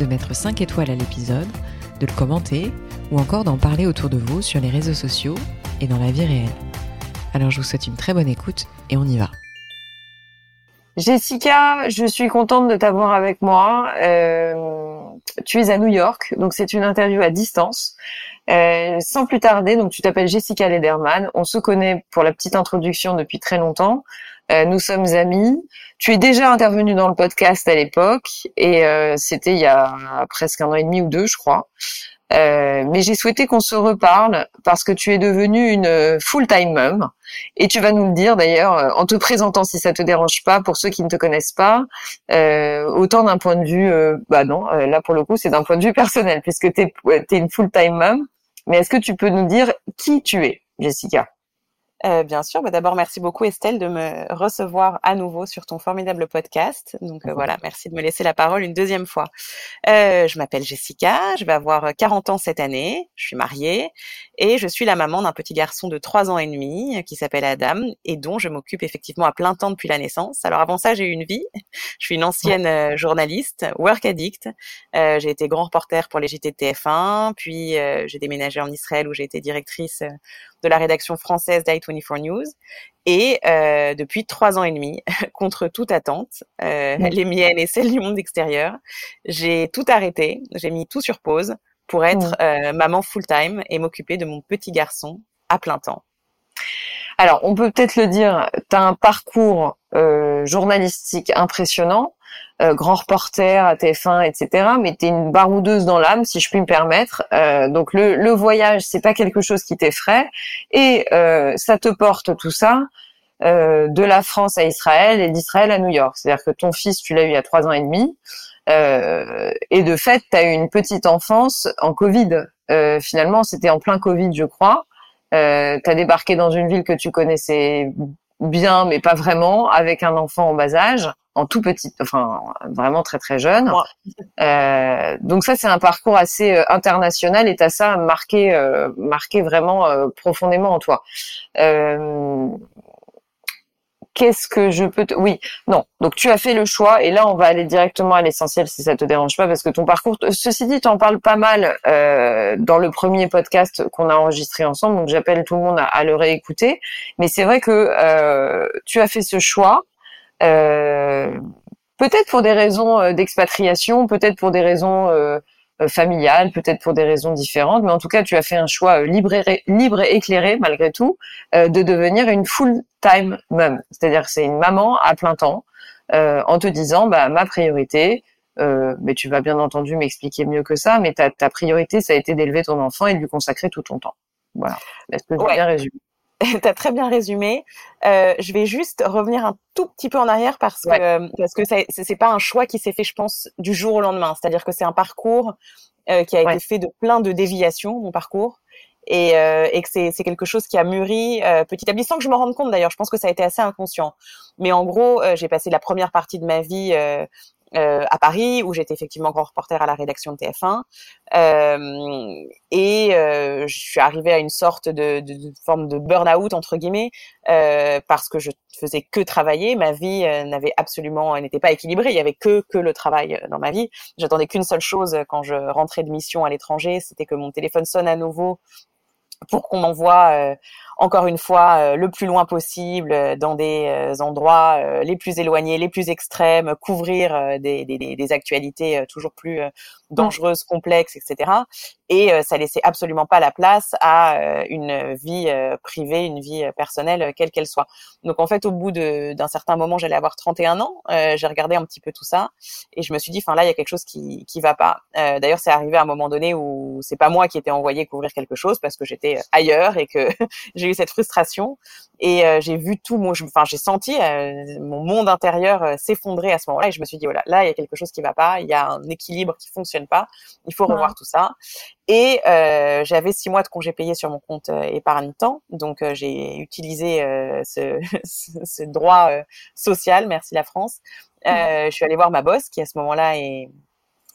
de mettre 5 étoiles à l'épisode, de le commenter ou encore d'en parler autour de vous sur les réseaux sociaux et dans la vie réelle. Alors je vous souhaite une très bonne écoute et on y va. Jessica, je suis contente de t'avoir avec moi. Euh, tu es à New York, donc c'est une interview à distance. Euh, sans plus tarder, donc tu t'appelles Jessica Lederman. On se connaît pour la petite introduction depuis très longtemps. Euh, nous sommes amis. Tu es déjà intervenue dans le podcast à l'époque et euh, c'était il y a presque un an et demi ou deux, je crois. Euh, mais j'ai souhaité qu'on se reparle parce que tu es devenue une full-time mom et tu vas nous le dire d'ailleurs en te présentant si ça te dérange pas pour ceux qui ne te connaissent pas. Euh, autant d'un point de vue, bah non, là pour le coup c'est d'un point de vue personnel puisque tu es, une full-time mom. Mais est-ce que tu peux nous dire qui tu es, Jessica? Euh, bien sûr. Bah, D'abord, merci beaucoup Estelle de me recevoir à nouveau sur ton formidable podcast. Donc euh, voilà, merci de me laisser la parole une deuxième fois. Euh, je m'appelle Jessica, je vais avoir 40 ans cette année, je suis mariée et je suis la maman d'un petit garçon de 3 ans et demi euh, qui s'appelle Adam et dont je m'occupe effectivement à plein temps depuis la naissance. Alors avant ça, j'ai eu une vie. Je suis une ancienne euh, journaliste, work addict. j'ai été grand reporter pour les JT de TF1, puis j'ai déménagé en Israël où j'ai été directrice de la rédaction française d'i24 News. Et euh, depuis trois ans et demi, contre toute attente, euh, les miennes et celles du monde extérieur, j'ai tout arrêté, j'ai mis tout sur pause pour être euh, maman full-time et m'occuper de mon petit garçon à plein temps. Alors, on peut peut-être le dire, tu as un parcours euh, journalistique impressionnant. Euh, grand reporter à TF1, etc. Mais tu es une baroudeuse dans l'âme, si je puis me permettre. Euh, donc le, le voyage, c'est pas quelque chose qui t'effraie, et euh, ça te porte tout ça de la France à Israël et d'Israël à New York. C'est-à-dire que ton fils, tu l'as eu a trois ans et demi, et de fait, tu as eu une petite enfance en Covid. finalement, c'était en plein Covid, je crois. Euh, tu as débarqué dans une ville que tu connaissais bien, mais pas vraiment, avec un enfant en bas âge en tout petit, enfin vraiment très très jeune. Euh, donc ça c'est un parcours assez euh, international et t'as ça marqué euh, marqué vraiment euh, profondément en toi. Qu'est-ce que je peux te... Oui, non. Donc tu as fait le choix et là on va aller directement à l'essentiel si ça te dérange pas parce que ton parcours, ceci dit, t'en parles pas mal dans le premier podcast qu'on a enregistré ensemble. Donc j'appelle tout le monde à, le réécouter. Mais c'est vrai que tu as fait ce choix euh, peut-être pour des raisons euh, d'expatriation, peut-être pour des raisons euh, familiales, peut-être pour des raisons différentes, mais en tout cas, tu as fait un choix libre et, libre et éclairé, malgré tout, de devenir une full-time mom. C'est-à-dire c'est une maman à plein temps, en te disant, bah, ma priorité, mais tu vas bien entendu m'expliquer mieux que ça, mais ta, ta priorité, ça a été d'élever ton enfant et de lui consacrer tout ton temps. Voilà. Est-ce que j'ai bien résumé? T'as très bien résumé. Euh, je vais juste revenir un tout petit peu en arrière parce que parce que c'est pas un choix qui s'est fait, je pense, du jour au lendemain. C'est-à-dire que c'est un parcours euh, qui a été fait de plein de déviations, mon parcours, et, euh, et que c'est quelque chose qui a mûri euh, petit à petit, sans que je me rende compte d'ailleurs. Je pense que ça a été assez inconscient. Mais en gros, euh, j'ai passé la première partie de ma vie euh, euh, à Paris, où j'étais effectivement grand reporter à la rédaction de TF1. Euh, et euh, je suis arrivée à une sorte de, de, de forme de burn-out, entre guillemets, euh, parce que je faisais que travailler. Ma vie euh, n'avait absolument, n'était pas équilibrée. Il y avait que, que le travail euh, dans ma vie. J'attendais qu'une seule chose quand je rentrais de mission à l'étranger, c'était que mon téléphone sonne à nouveau pour qu'on m'envoie euh, encore une fois euh, le plus loin possible euh, dans des endroits les plus éloignés, les plus extrêmes, couvrir des, des, des actualités toujours plus dangereuses, complexes, etc. Et ça laissait absolument pas la place à une vie privée, une vie personnelle, quelle qu'elle soit. Donc en fait, au bout d'un certain moment, j'allais avoir 31 ans, j'ai regardé un petit peu tout ça et je me suis dit, enfin là, il y a quelque chose qui qui va pas. D'ailleurs, c'est arrivé à un moment donné où c'est pas moi qui étais envoyé couvrir quelque chose parce que j'étais ailleurs et que j'ai j'ai eu cette frustration. Et euh, j'ai vu tout mon, enfin j'ai senti euh, mon monde intérieur euh, s'effondrer à ce moment-là. Et je me suis dit voilà, là il y a quelque chose qui va pas, il y a un équilibre qui fonctionne pas, il faut revoir tout ça. Et j'avais six mois de congés payés sur mon compte épargne temps, donc j'ai utilisé ce, ce, droit social, merci la France. je suis allée voir ma boss qui à ce moment-là est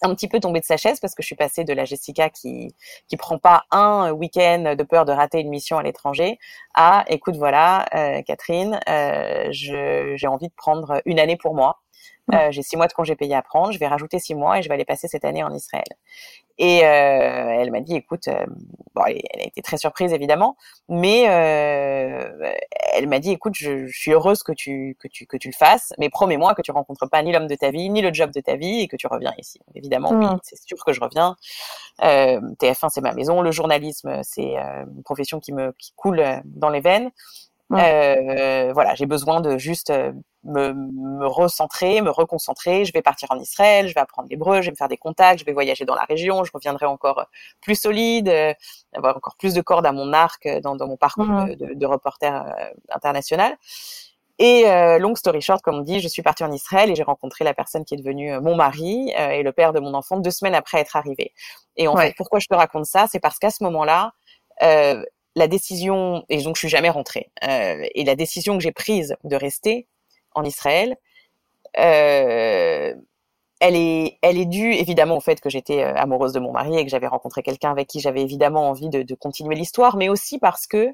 un petit peu tombée de sa chaise parce que je suis passée de la Jessica qui qui prend pas un week-end de peur de rater une mission à l'étranger à écoute voilà euh, Catherine euh, j'ai envie de prendre une année pour moi euh, j'ai six mois de congé payé à prendre je vais rajouter six mois et je vais aller passer cette année en Israël et euh, elle m'a dit, écoute, euh, bon, elle, a été très surprise évidemment, mais elle m'a dit, écoute, je, je, suis heureuse que tu que tu que tu le fasses, mais promets-moi que tu rencontres pas ni l'homme de ta vie, ni le job de ta vie, et que tu reviens ici. Évidemment, oui, mmh. c'est sûr que je reviens. Euh, TF1, c'est ma maison. Le journalisme, c'est une profession qui me qui coule dans les veines. Euh, voilà, j'ai besoin de juste euh, me, me, recentrer, me reconcentrer. Je vais partir en Israël, je vais apprendre l'hébreu, je vais me faire des contacts, je vais voyager dans la région, je reviendrai encore plus solide, euh, avoir encore plus de cordes à mon arc dans, dans mon parcours de, de, reporter international. Et euh, long story short, comme on dit, je suis partie en Israël et j'ai rencontré la personne qui est devenue mon mari et le père de mon enfant deux semaines après être arrivé. Et en fait, pourquoi je te raconte ça, c'est parce qu'à ce moment-là, euh, la décision, et donc je suis jamais rentrée, euh, et la décision que j'ai prise de rester en Israël, euh, elle est, elle est due évidemment au fait que j'étais euh, amoureuse de mon mari et que j'avais rencontré quelqu'un avec qui j'avais évidemment envie de, de continuer l'histoire, mais aussi parce que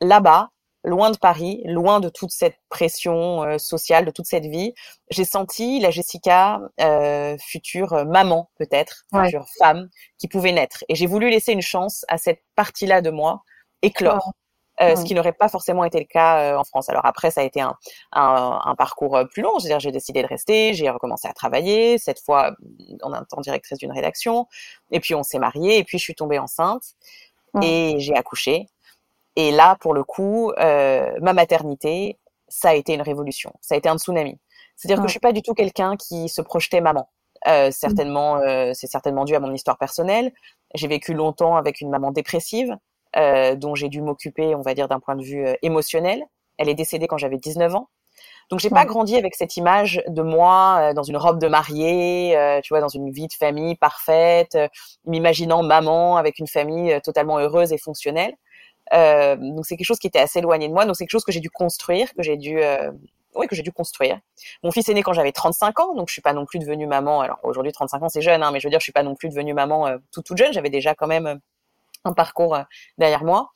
là-bas, loin de Paris, loin de toute cette pression euh, sociale, de toute cette vie, j'ai senti la Jessica euh, future maman peut-être, future femme qui pouvait naître. Et j'ai voulu laisser une chance à cette partie-là de moi éclore. Euh, ce qui n'aurait pas forcément été le cas euh, en France. Alors après, ça a été un, un, un parcours euh, plus long. C'est-à-dire, j'ai décidé de rester, j'ai recommencé à travailler, cette fois en temps directrice d'une rédaction. Et puis on s'est mariés, et puis je suis tombée enceinte et j'ai accouché. Et là, pour le coup, euh, ma maternité, ça a été une révolution. Ça a été un tsunami. C'est-à-dire que je suis pas du tout quelqu'un qui se projetait maman. Euh, certainement, c'est certainement dû à mon histoire personnelle. J'ai vécu longtemps avec une maman dépressive. Euh, dont j'ai dû m'occuper, on va dire, d'un point de vue euh, émotionnel. Elle est décédée quand j'avais 19 ans. Donc j'ai pas grandi avec cette image de moi euh, dans une robe de mariée, tu vois, dans une vie de famille parfaite, m'imaginant maman avec une famille totalement heureuse et fonctionnelle. donc c'est quelque chose qui était assez éloigné de moi. Donc c'est quelque chose que j'ai dû construire, que j'ai dû oui, que j'ai dû construire. Mon fils est né quand j'avais 35 ans, donc je suis pas non plus devenue maman. Alors aujourd'hui, 35 ans, c'est jeune, hein, mais je veux dire, je suis pas non plus devenue maman euh, tout toute jeune. J'avais déjà quand même un parcours euh, derrière moi.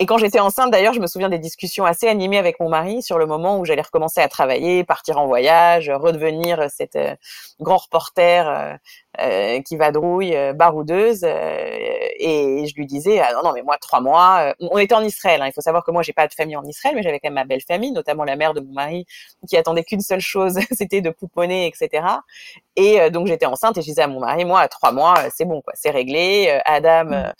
Et quand j'étais enceinte, d'ailleurs, je me souviens des discussions assez animées avec mon mari sur le moment où j'allais recommencer à travailler, partir en voyage, redevenir cette euh, grand reporter euh, euh, qui vadrouille, euh, baroudeuse. et je lui disais, ah, non, non, mais moi, trois mois. on était en Israël. Hein, il faut savoir que moi, j'ai pas de famille en Israël, mais j'avais quand même ma belle famille, notamment la mère de mon mari, qui attendait qu'une seule chose, c'était de pouponner, etc. Et donc j'étais enceinte et je disais à mon mari, moi, à trois mois, c'est bon, quoi, c'est réglé. Adam mmh.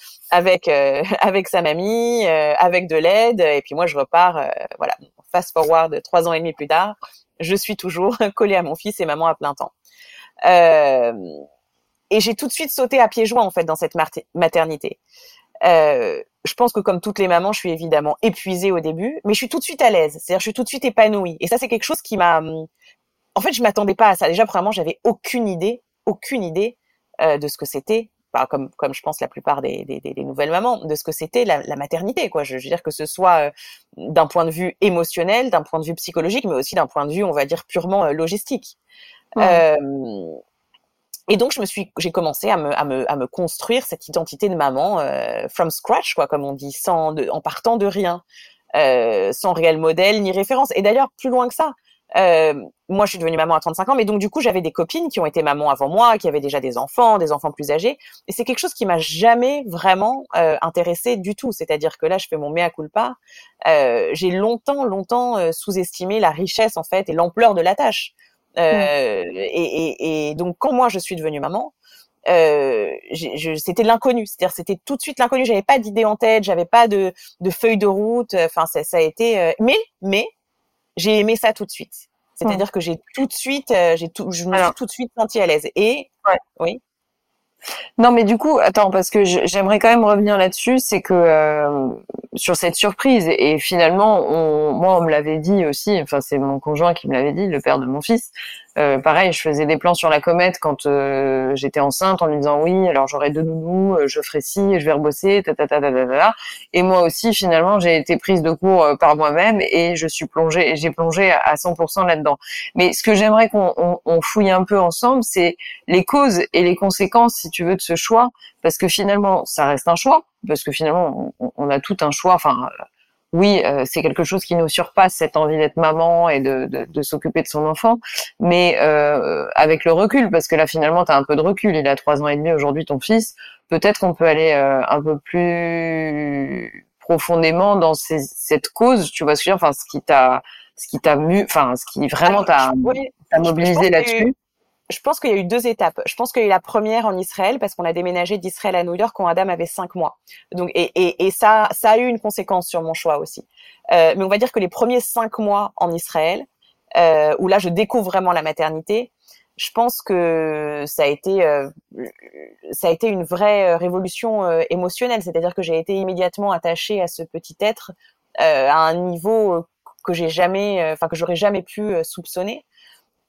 Avec avec sa mamie, avec de l'aide, et puis moi, je repars. voilà, fast forward trois ans et demi plus tard, je suis toujours collée à mon fils et maman à plein temps. Euh, et j'ai tout de suite sauté à pieds joints en fait dans cette maternité. Euh, je pense que comme toutes les mamans, je suis évidemment épuisée au début, mais je suis tout de suite à l'aise. C'est-à-dire, je suis tout de suite épanouie. Et ça, c'est quelque chose qui m'a. En fait, je m'attendais pas à ça. Déjà, premièrement, j'avais aucune idée, aucune idée euh, de ce que c'était. Enfin, comme comme je pense la plupart des, des, des nouvelles mamans, de ce que c'était la, la, maternité. Quoi. Je, veux dire que ce soit euh, d'un point de vue émotionnel, d'un point de vue psychologique, mais aussi d'un point de vue, on va dire purement euh, logistique. Euh, et donc je me suis, j'ai commencé à me, à me, à me construire cette identité de maman from scratch, quoi, comme on dit, sans, de, en partant de rien, sans réel modèle ni référence. Et d'ailleurs plus loin que ça. Euh, moi, je suis devenue maman à 35 ans, mais donc du coup, j'avais des copines qui ont été mamans avant moi, qui avaient déjà des enfants, des enfants plus âgés, et c'est quelque chose qui m'a jamais vraiment euh, intéressée du tout. C'est-à-dire que là, je fais mon mea culpa. Euh, j'ai longtemps, longtemps euh, sous-estimé la richesse en fait et l'ampleur de la tâche. Euh, et, et, et, donc quand moi je suis devenue maman, euh, c'était l'inconnu, c'est-à-dire c'était tout de suite l'inconnu. J'avais pas d'idée en tête, j'avais pas de, de feuille de route. Enfin, ça, ça a été. Euh, mais mais j'ai aimé ça tout de suite. C'est-à-dire que j'ai tout de suite, euh, j'ai tout, je me suis tout de suite sentie à l'aise. Et ouais. oui. Non, mais du coup, attends, parce que j'aimerais quand même revenir là-dessus, c'est que euh, sur cette surprise, et finalement, on, moi, on me l'avait dit aussi, enfin, c'est mon conjoint qui me l'avait dit, le père de mon fils, euh, pareil, je faisais des plans sur la comète quand euh, j'étais enceinte en lui disant oui, alors j'aurai deux nounous, euh, je ferai ci, je vais rebosser, ta ta ta ta ta ta. Et moi aussi, finalement, j'ai été prise de court par moi-même et je suis plongée, j'ai plongé à 100% là-dedans. Mais ce que j'aimerais qu'on on, fouille un peu ensemble, c'est les causes et les conséquences, si tu veux, de ce choix, parce que finalement, ça reste un choix, parce que finalement, on, on a tout un choix. Enfin oui, euh, c'est quelque chose qui nous surpasse cette envie d'être maman et de, de, s'occuper de son enfant, mais euh, avec le recul, parce que là finalement tu as un peu de recul, il a trois ans et demi aujourd'hui ton fils, peut-être qu'on peut aller euh, un peu plus profondément dans cette cause, tu vois ce que je veux dire, enfin ce qui t'a ce qui t'a mu, enfin ce qui vraiment t'a mobilisé là-dessus je pense qu'il y a eu deux étapes. Je pense qu'il y a eu la première en Israël parce qu'on a déménagé d'Israël à New York quand Adam avait cinq mois. Donc et, et, et, ça, ça a eu une conséquence sur mon choix aussi. Euh, mais on va dire que les premiers cinq mois en Israël, euh, où là je découvre vraiment la maternité, je pense que ça a été euh, ça a été une vraie révolution euh, émotionnelle. C'est-à-dire que j'ai été immédiatement attachée à ce petit être euh, à un niveau que j'ai jamais, enfin que j'aurais jamais pu soupçonner.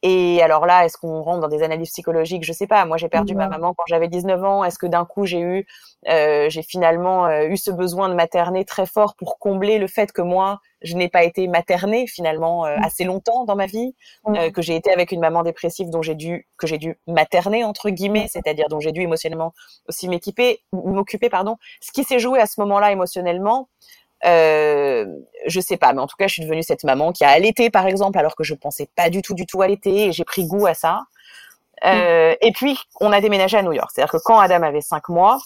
Et alors là, est-ce qu'on rentre dans des analyses psychologiques? Je sais pas. Moi, j'ai perdu ma maman quand j'avais 19 ans. Est-ce que d'un coup, j'ai eu, euh, j'ai finalement euh, eu ce besoin de materner très fort pour combler le fait que moi, je n'ai pas été maternée finalement euh, mmh. assez longtemps dans ma vie, euh, que j'ai été avec une maman dépressive dont j'ai dû, que j'ai dû materner entre guillemets, c'est-à-dire dont j'ai dû émotionnellement aussi m'équiper, m'occuper, pardon. Ce qui s'est joué à ce moment-là émotionnellement, euh, je sais pas, mais en tout cas, je suis devenue cette maman qui a allaité, par exemple, alors que je pensais pas du tout, du tout allaiter, et j'ai pris goût à ça. Euh, et puis, on a déménagé à New York. C'est-à-dire que quand Adam avait cinq mois,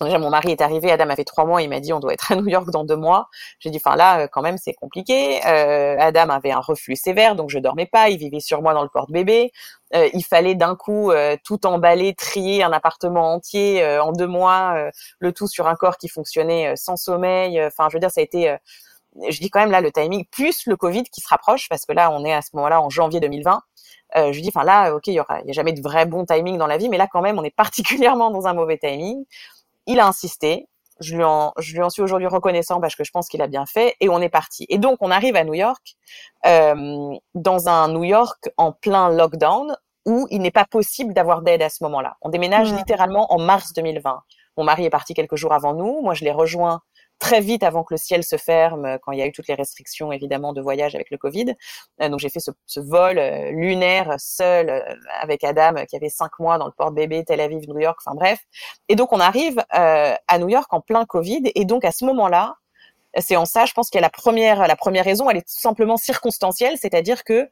Déjà, mon mari est arrivé, Adam avait trois mois, il m'a dit on doit être à New York dans deux mois. J'ai dit, enfin là, quand même, c'est compliqué. Euh, Adam avait un reflux sévère, donc je dormais pas. Il vivait sur moi dans le porte-bébé. Euh, il fallait d'un coup euh, tout emballer, trier un appartement entier euh, en deux mois, euh, le tout sur un corps qui fonctionnait sans sommeil. Enfin, je veux dire, ça a été je dis quand même là le timing plus le Covid qui se rapproche parce que là on est à ce moment-là en janvier 2020. Euh, je dis enfin là ok il y aura y a jamais de vrai bon timing dans la vie mais là quand même on est particulièrement dans un mauvais timing il a insisté. Je lui en, je lui en suis aujourd'hui reconnaissant parce que je pense qu'il a bien fait et on est parti. Et donc on arrive à New York, euh, dans un New York en plein lockdown où il n'est pas possible d'avoir d'aide à ce moment-là. On déménage littéralement en mars 2020. Mon mari est parti quelques jours avant nous. Moi, je l'ai rejoint très vite avant que le ciel se ferme, euh, quand il y a eu toutes les restrictions évidemment de voyage avec le Covid. Euh, donc j'ai fait ce, vol euh, lunaire seul avec Adam qui avait cinq mois dans le port bébé Tel Aviv, New York, enfin bref. Et donc on arrive à New York en plein Covid et donc à ce moment-là, c'est en ça, je pense qu'il y a la première, la première raison, elle est tout simplement circonstancielle, c'est-à-dire que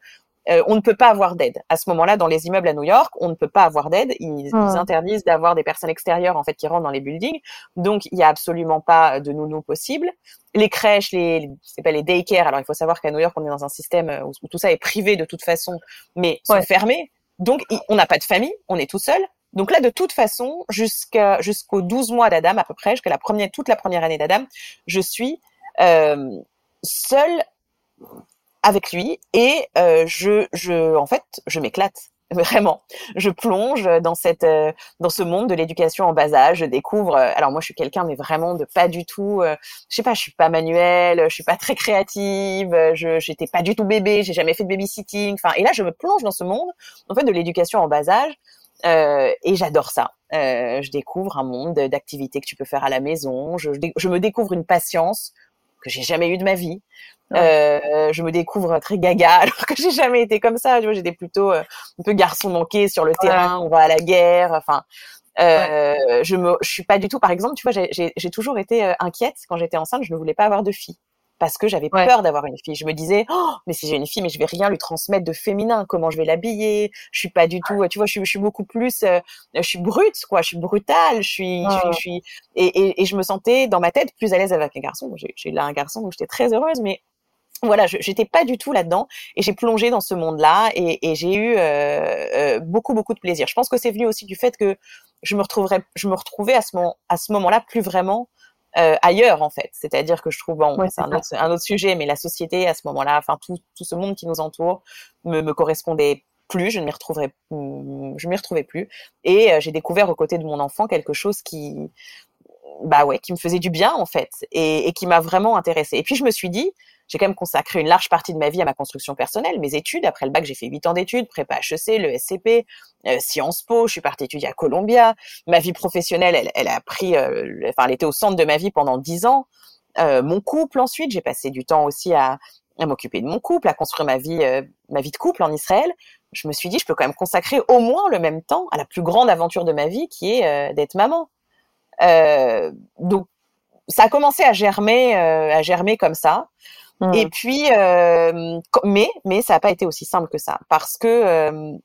euh, on ne peut pas avoir d'aide. À ce moment-là, dans les immeubles à New York, on ne peut pas avoir d'aide. Ils, interdisent d'avoir des personnes extérieures en fait qui rentrent dans les buildings. Donc, il n'y a absolument pas de nounou possible. Les crèches, les, c'est pas les daycare. Alors, il faut savoir qu'à New York, on est dans un système où, tout ça est privé de toute façon, mais sont fermés. Donc, on n'a pas de famille, on est tout seul. Donc là, de toute façon, jusqu'à jusqu'aux 12 mois d'Adam à peu près, jusqu'à la première, toute la première année d'Adam, je suis euh, seule avec lui et euh, je, je, en fait, je m'éclate vraiment. Je plonge dans cette, euh, dans ce monde de l'éducation en bas âge. Je découvre. Euh, alors moi, je suis quelqu'un, mais vraiment de pas du tout. je sais pas, je suis pas manuelle, je suis pas très créative. Je, j'étais pas du tout bébé. J'ai jamais fait de babysitting. Enfin, et là, je me plonge dans ce monde, en fait, de l'éducation en bas âge. et j'adore ça. je découvre un monde d'activités que tu peux faire à la maison. Je, je me découvre une patience que j'ai jamais eu de ma vie. Euh, je me découvre très gaga alors que j'ai jamais été comme ça. Tu vois, j'étais plutôt euh, un peu garçon manqué sur le terrain. On va à la guerre. Enfin, euh, je me, je suis pas du tout. Par exemple, tu vois, j'ai toujours été euh, inquiète quand j'étais enceinte. Je ne voulais pas avoir de fille parce que j'avais peur d'avoir une fille. Je me disais, oh, mais si j'ai une fille, mais je vais rien lui transmettre de féminin. Comment je vais l'habiller? Je suis pas du tout. Tu vois, je suis, je suis beaucoup plus. Euh, je suis brute, quoi. Je suis brutale. Je suis, je suis, et, et, et, je me sentais dans ma tête plus à l'aise avec un garçon. J'ai là un garçon, donc j'étais très heureuse, mais voilà, j'étais pas du tout là-dedans et j'ai plongé dans ce monde-là et, et j'ai eu euh, euh, beaucoup beaucoup de plaisir. Je pense que c'est venu aussi du fait que je me retrouverais, je me retrouvais à ce moment, à ce moment-là plus vraiment euh, ailleurs en fait. C'est-à-dire que je trouve, bon, c'est un, un autre, sujet, mais la société à ce moment-là, enfin tout, tout ce monde qui nous entoure me, me correspondait plus, je ne m'y je m'y retrouvais plus. Et j'ai découvert aux côtés de mon enfant quelque chose qui, bah ouais, qui me faisait du bien en fait, et, et qui m'a vraiment intéressée. Et puis je me suis dit, j'ai quand même consacré une large partie de ma vie à ma construction personnelle, mes études. Après le bac, j'ai fait huit ans d'études, prépa HEC, le SCP, euh, Sciences Po. Je suis partie étudier à Columbia. Ma vie professionnelle, elle, elle a pris, euh, enfin, elle était au centre de ma vie pendant dix ans. Euh, mon couple, ensuite, j'ai passé du temps aussi à, à m'occuper de mon couple, à construire ma vie, euh, ma vie de couple en Israël. Je me suis dit, je peux quand même consacrer au moins le même temps à la plus grande aventure de ma vie, qui est d'être maman. donc, ça a commencé à germer, à germer comme ça. Et mmh. puis, euh, mais, mais ça n'a pas été aussi simple que ça, parce que euh,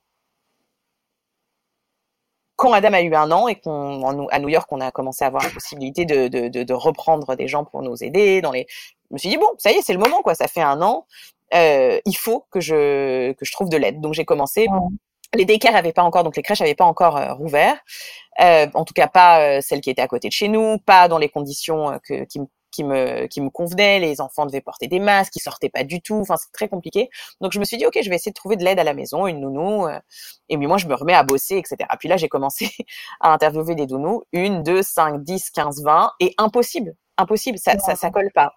quand Adam a eu un an et qu'on à New York, on a commencé à avoir la possibilité de, de, de, de, reprendre des gens pour nous aider. Dans les, je me suis dit bon, ça y est, c'est le moment quoi. Ça fait un an, euh, il faut que je que je trouve de l'aide. Donc j'ai commencé. Les daycares n'avaient pas encore, donc les crèches n'avaient pas encore rouvert. En tout cas, pas celles qui étaient à côté de chez nous, pas dans les conditions que, qui me qui me qui me convenait. Les enfants devaient porter des masques, ils sortaient pas du tout. Enfin, c'est très compliqué. Donc je me suis dit ok, je vais essayer de trouver de l'aide à la maison, une nounou. Euh, et puis moi, je me remets à bosser, etc. Puis là, j'ai commencé à interviewer des nounous, une, deux, cinq, dix, quinze, vingt, et impossible, impossible, ça ça, ça colle pas.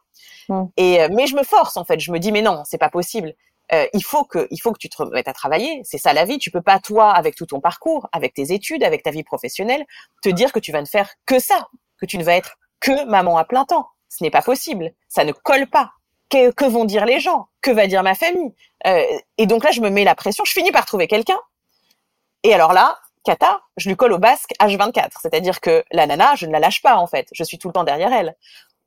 Et euh, mais je me force en fait. Je me dis mais non, c'est pas possible. Euh, il faut que il faut que tu te remettes à travailler. C'est ça la vie. Tu peux pas toi, avec tout ton parcours, avec tes études, avec ta vie professionnelle, te dire que tu vas ne faire que ça, que tu ne vas être que maman à plein temps. Ce n'est pas possible. Ça ne colle pas. Que, vont dire les gens? Que va dire ma famille? Euh, Et donc là, je me mets la pression. Je finis par trouver quelqu'un. Et alors là, Kata, je lui colle au basque H24. C'est-à-dire que la nana, je ne la lâche pas en fait. Je suis tout le temps derrière elle.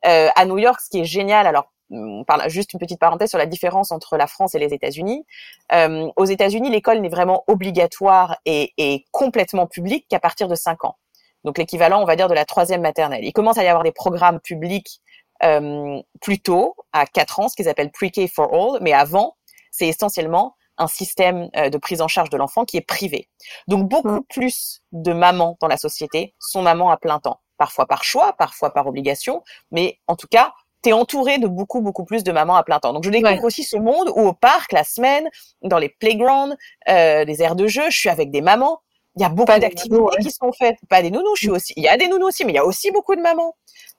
Euh, à New York, ce qui est génial, alors on parle juste une petite parenthèse sur la différence entre la France et les États-Unis. Euh, aux États-Unis, l'école n'est vraiment obligatoire et, et complètement publique qu'à partir de 5 ans. Donc l'équivalent, on va dire, de la troisième maternelle. Il commence à y avoir des programmes publics euh, plus tôt, à 4 ans, ce qu'ils appellent Pre-K for All, mais avant, c'est essentiellement un système euh, de prise en charge de l'enfant qui est privé. Donc beaucoup mm. plus de mamans dans la société sont mamans à plein temps, parfois par choix, parfois par obligation, mais en tout cas, tu es entouré de beaucoup, beaucoup plus de mamans à plein temps. Donc, je découvre aussi ce monde où au parc, la semaine, dans les playgrounds, euh, les aires de jeu, je suis avec des mamans. Il y a beaucoup d'activités qui sont faites. Pas des nounous, je suis aussi. Il y a des nounous aussi, mais il y a aussi beaucoup de mamans.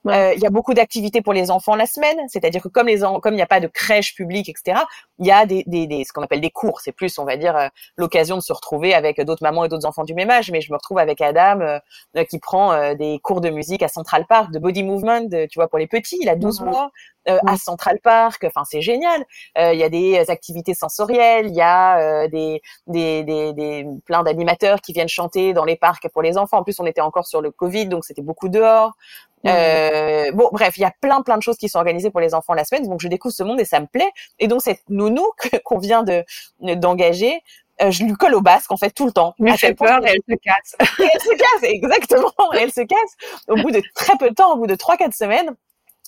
Euh, il y a beaucoup d'activités pour les enfants la semaine, c'est-à-dire que comme les comme il n'y a pas de crèche publique, etc. Il y a des, des, des ce qu'on appelle des cours. C'est plus, on va dire, euh, l'occasion de se retrouver avec d'autres mamans et d'autres enfants du même âge. Mais je me retrouve avec Adam euh, qui prend des cours de musique à Central Park, de body movement, de, tu vois, pour les petits. Il a 12 mois. à Central Park, enfin c'est génial. Il y a des activités sensorielles, il y a des, des, des, des plein d'animateurs qui viennent chanter dans les parcs pour les enfants. En plus, on était encore sur le Covid, donc c'était beaucoup dehors. Euh, bon, bref, il y a plein plein de choses qui sont organisées pour les enfants la semaine, donc je découvre ce monde et ça me plaît. Et donc cette nounou qu'on vient de d'engager, euh, je lui colle au basque en fait tout le temps. Elle fait peur et elle se casse. elle se casse, exactement. elle se casse. Au bout de très peu de temps, au bout de trois quatre semaines,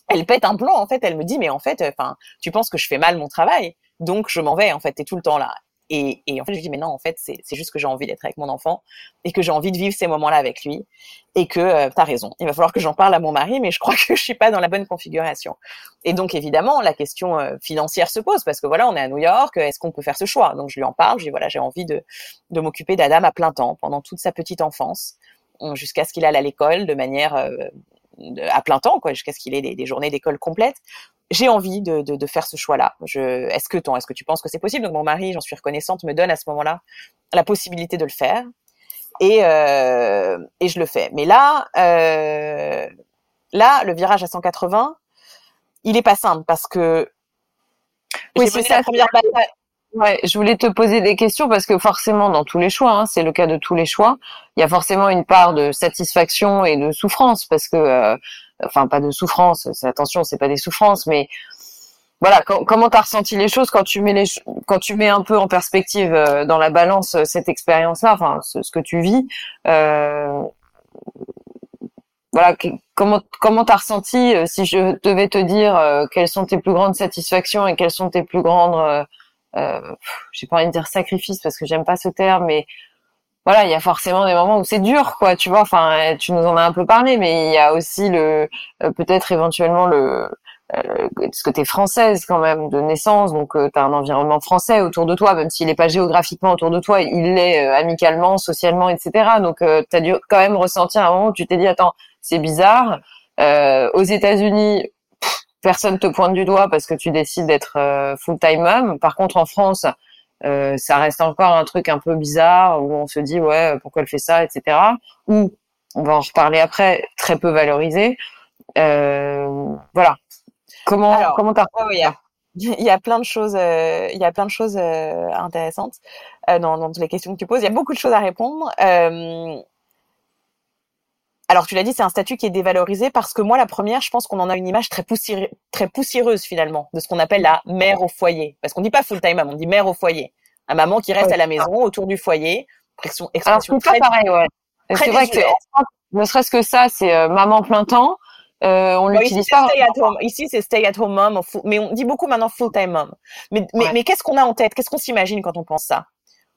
elle pète un plan en fait. Elle me dit mais en fait, enfin, tu penses que je fais mal mon travail, donc je m'en vais en fait. T'es tout le temps là. Et, et, en fait, je dis, mais non, en fait, c'est juste que j'ai envie d'être avec mon enfant et que j'ai envie de vivre ces moments-là avec lui et que euh, tu as raison. Il va falloir que j'en parle à mon mari, mais je crois que je suis pas dans la bonne configuration. Et donc, évidemment, la question euh, financière se pose parce que voilà, on est à New York, est-ce qu'on peut faire ce choix? Donc, je lui en parle, je dis, voilà, j'ai envie de, de m'occuper d'Adam à plein temps pendant toute sa petite enfance jusqu'à ce qu'il aille à l'école de manière euh, à plein temps, quoi, jusqu'à ce qu'il ait des journées d'école complètes j'ai envie de, de, de, faire ce choix-là. Est-ce que ton, est-ce que tu penses que c'est possible? Donc mon mari, j'en suis reconnaissante, me donne à ce moment-là la possibilité de le faire et euh, et je le fais. Mais là, euh, là, le virage à 180, il est pas simple parce que oui, c'est ça. La première bataille. Ouais, je voulais te poser des questions parce que forcément, dans tous les choix, hein, c'est le cas de tous les choix, il y a forcément une part de satisfaction et de souffrance parce que euh, enfin pas de souffrance, attention, c'est pas des souffrances, mais voilà, comment t'as ressenti les choses quand tu mets les, quand tu mets un peu en perspective euh, dans la balance euh, cette expérience-là, enfin ce, que tu vis. Euh, voilà, comment comment t'as ressenti si je devais te dire quelles sont tes plus grandes satisfactions et quelles sont tes plus grandes, j'ai pas envie de dire sacrifices parce que j'aime pas ce terme, mais voilà, il y a forcément des moments où c'est dur, quoi, tu vois. Enfin, tu nous en as un peu parlé, mais il y a aussi le euh, peut-être éventuellement le parce que française quand même de naissance, donc tu as un environnement français autour de toi, même s'il n'est pas géographiquement autour de toi, il l'est amicalement, socialement, etc. Donc tu as dû quand même ressentir un moment où tu t'es dit, attends, c'est bizarre. aux États-Unis, personne te pointe du doigt parce que tu décides d'être full-time mom. Par contre, en France, euh, ça reste encore un truc un peu bizarre où on se dit ouais pourquoi elle fait ça etc ou on va en reparler après très peu valorisé. Euh, voilà. Comment comment t'as il, y a, il y a plein de choses euh, il y a plein de choses euh, intéressantes dans, dans les questions que tu poses. Il y a beaucoup de choses à répondre alors tu l'as dit, c'est un statut qui est dévalorisé parce que moi, la première, je pense qu'on en a une image très, poussiéreuse, très poussiéreuse finalement de ce qu'on appelle la mère au foyer. Parce qu'on dit pas full time on dit mère au foyer. Un maman qui reste à la maison autour du foyer. Expression, expression Alors, c'est pas pareil, ouais. C'est vrai que ne serait-ce que ça, c'est euh, maman plein temps. Euh, on l'utilise pas. Ici, c'est stay at home mom, mais on dit beaucoup maintenant full time mom. Mais, mais, mais qu'est-ce qu'on a en tête? Qu'est-ce qu'on s'imagine quand on pense ça?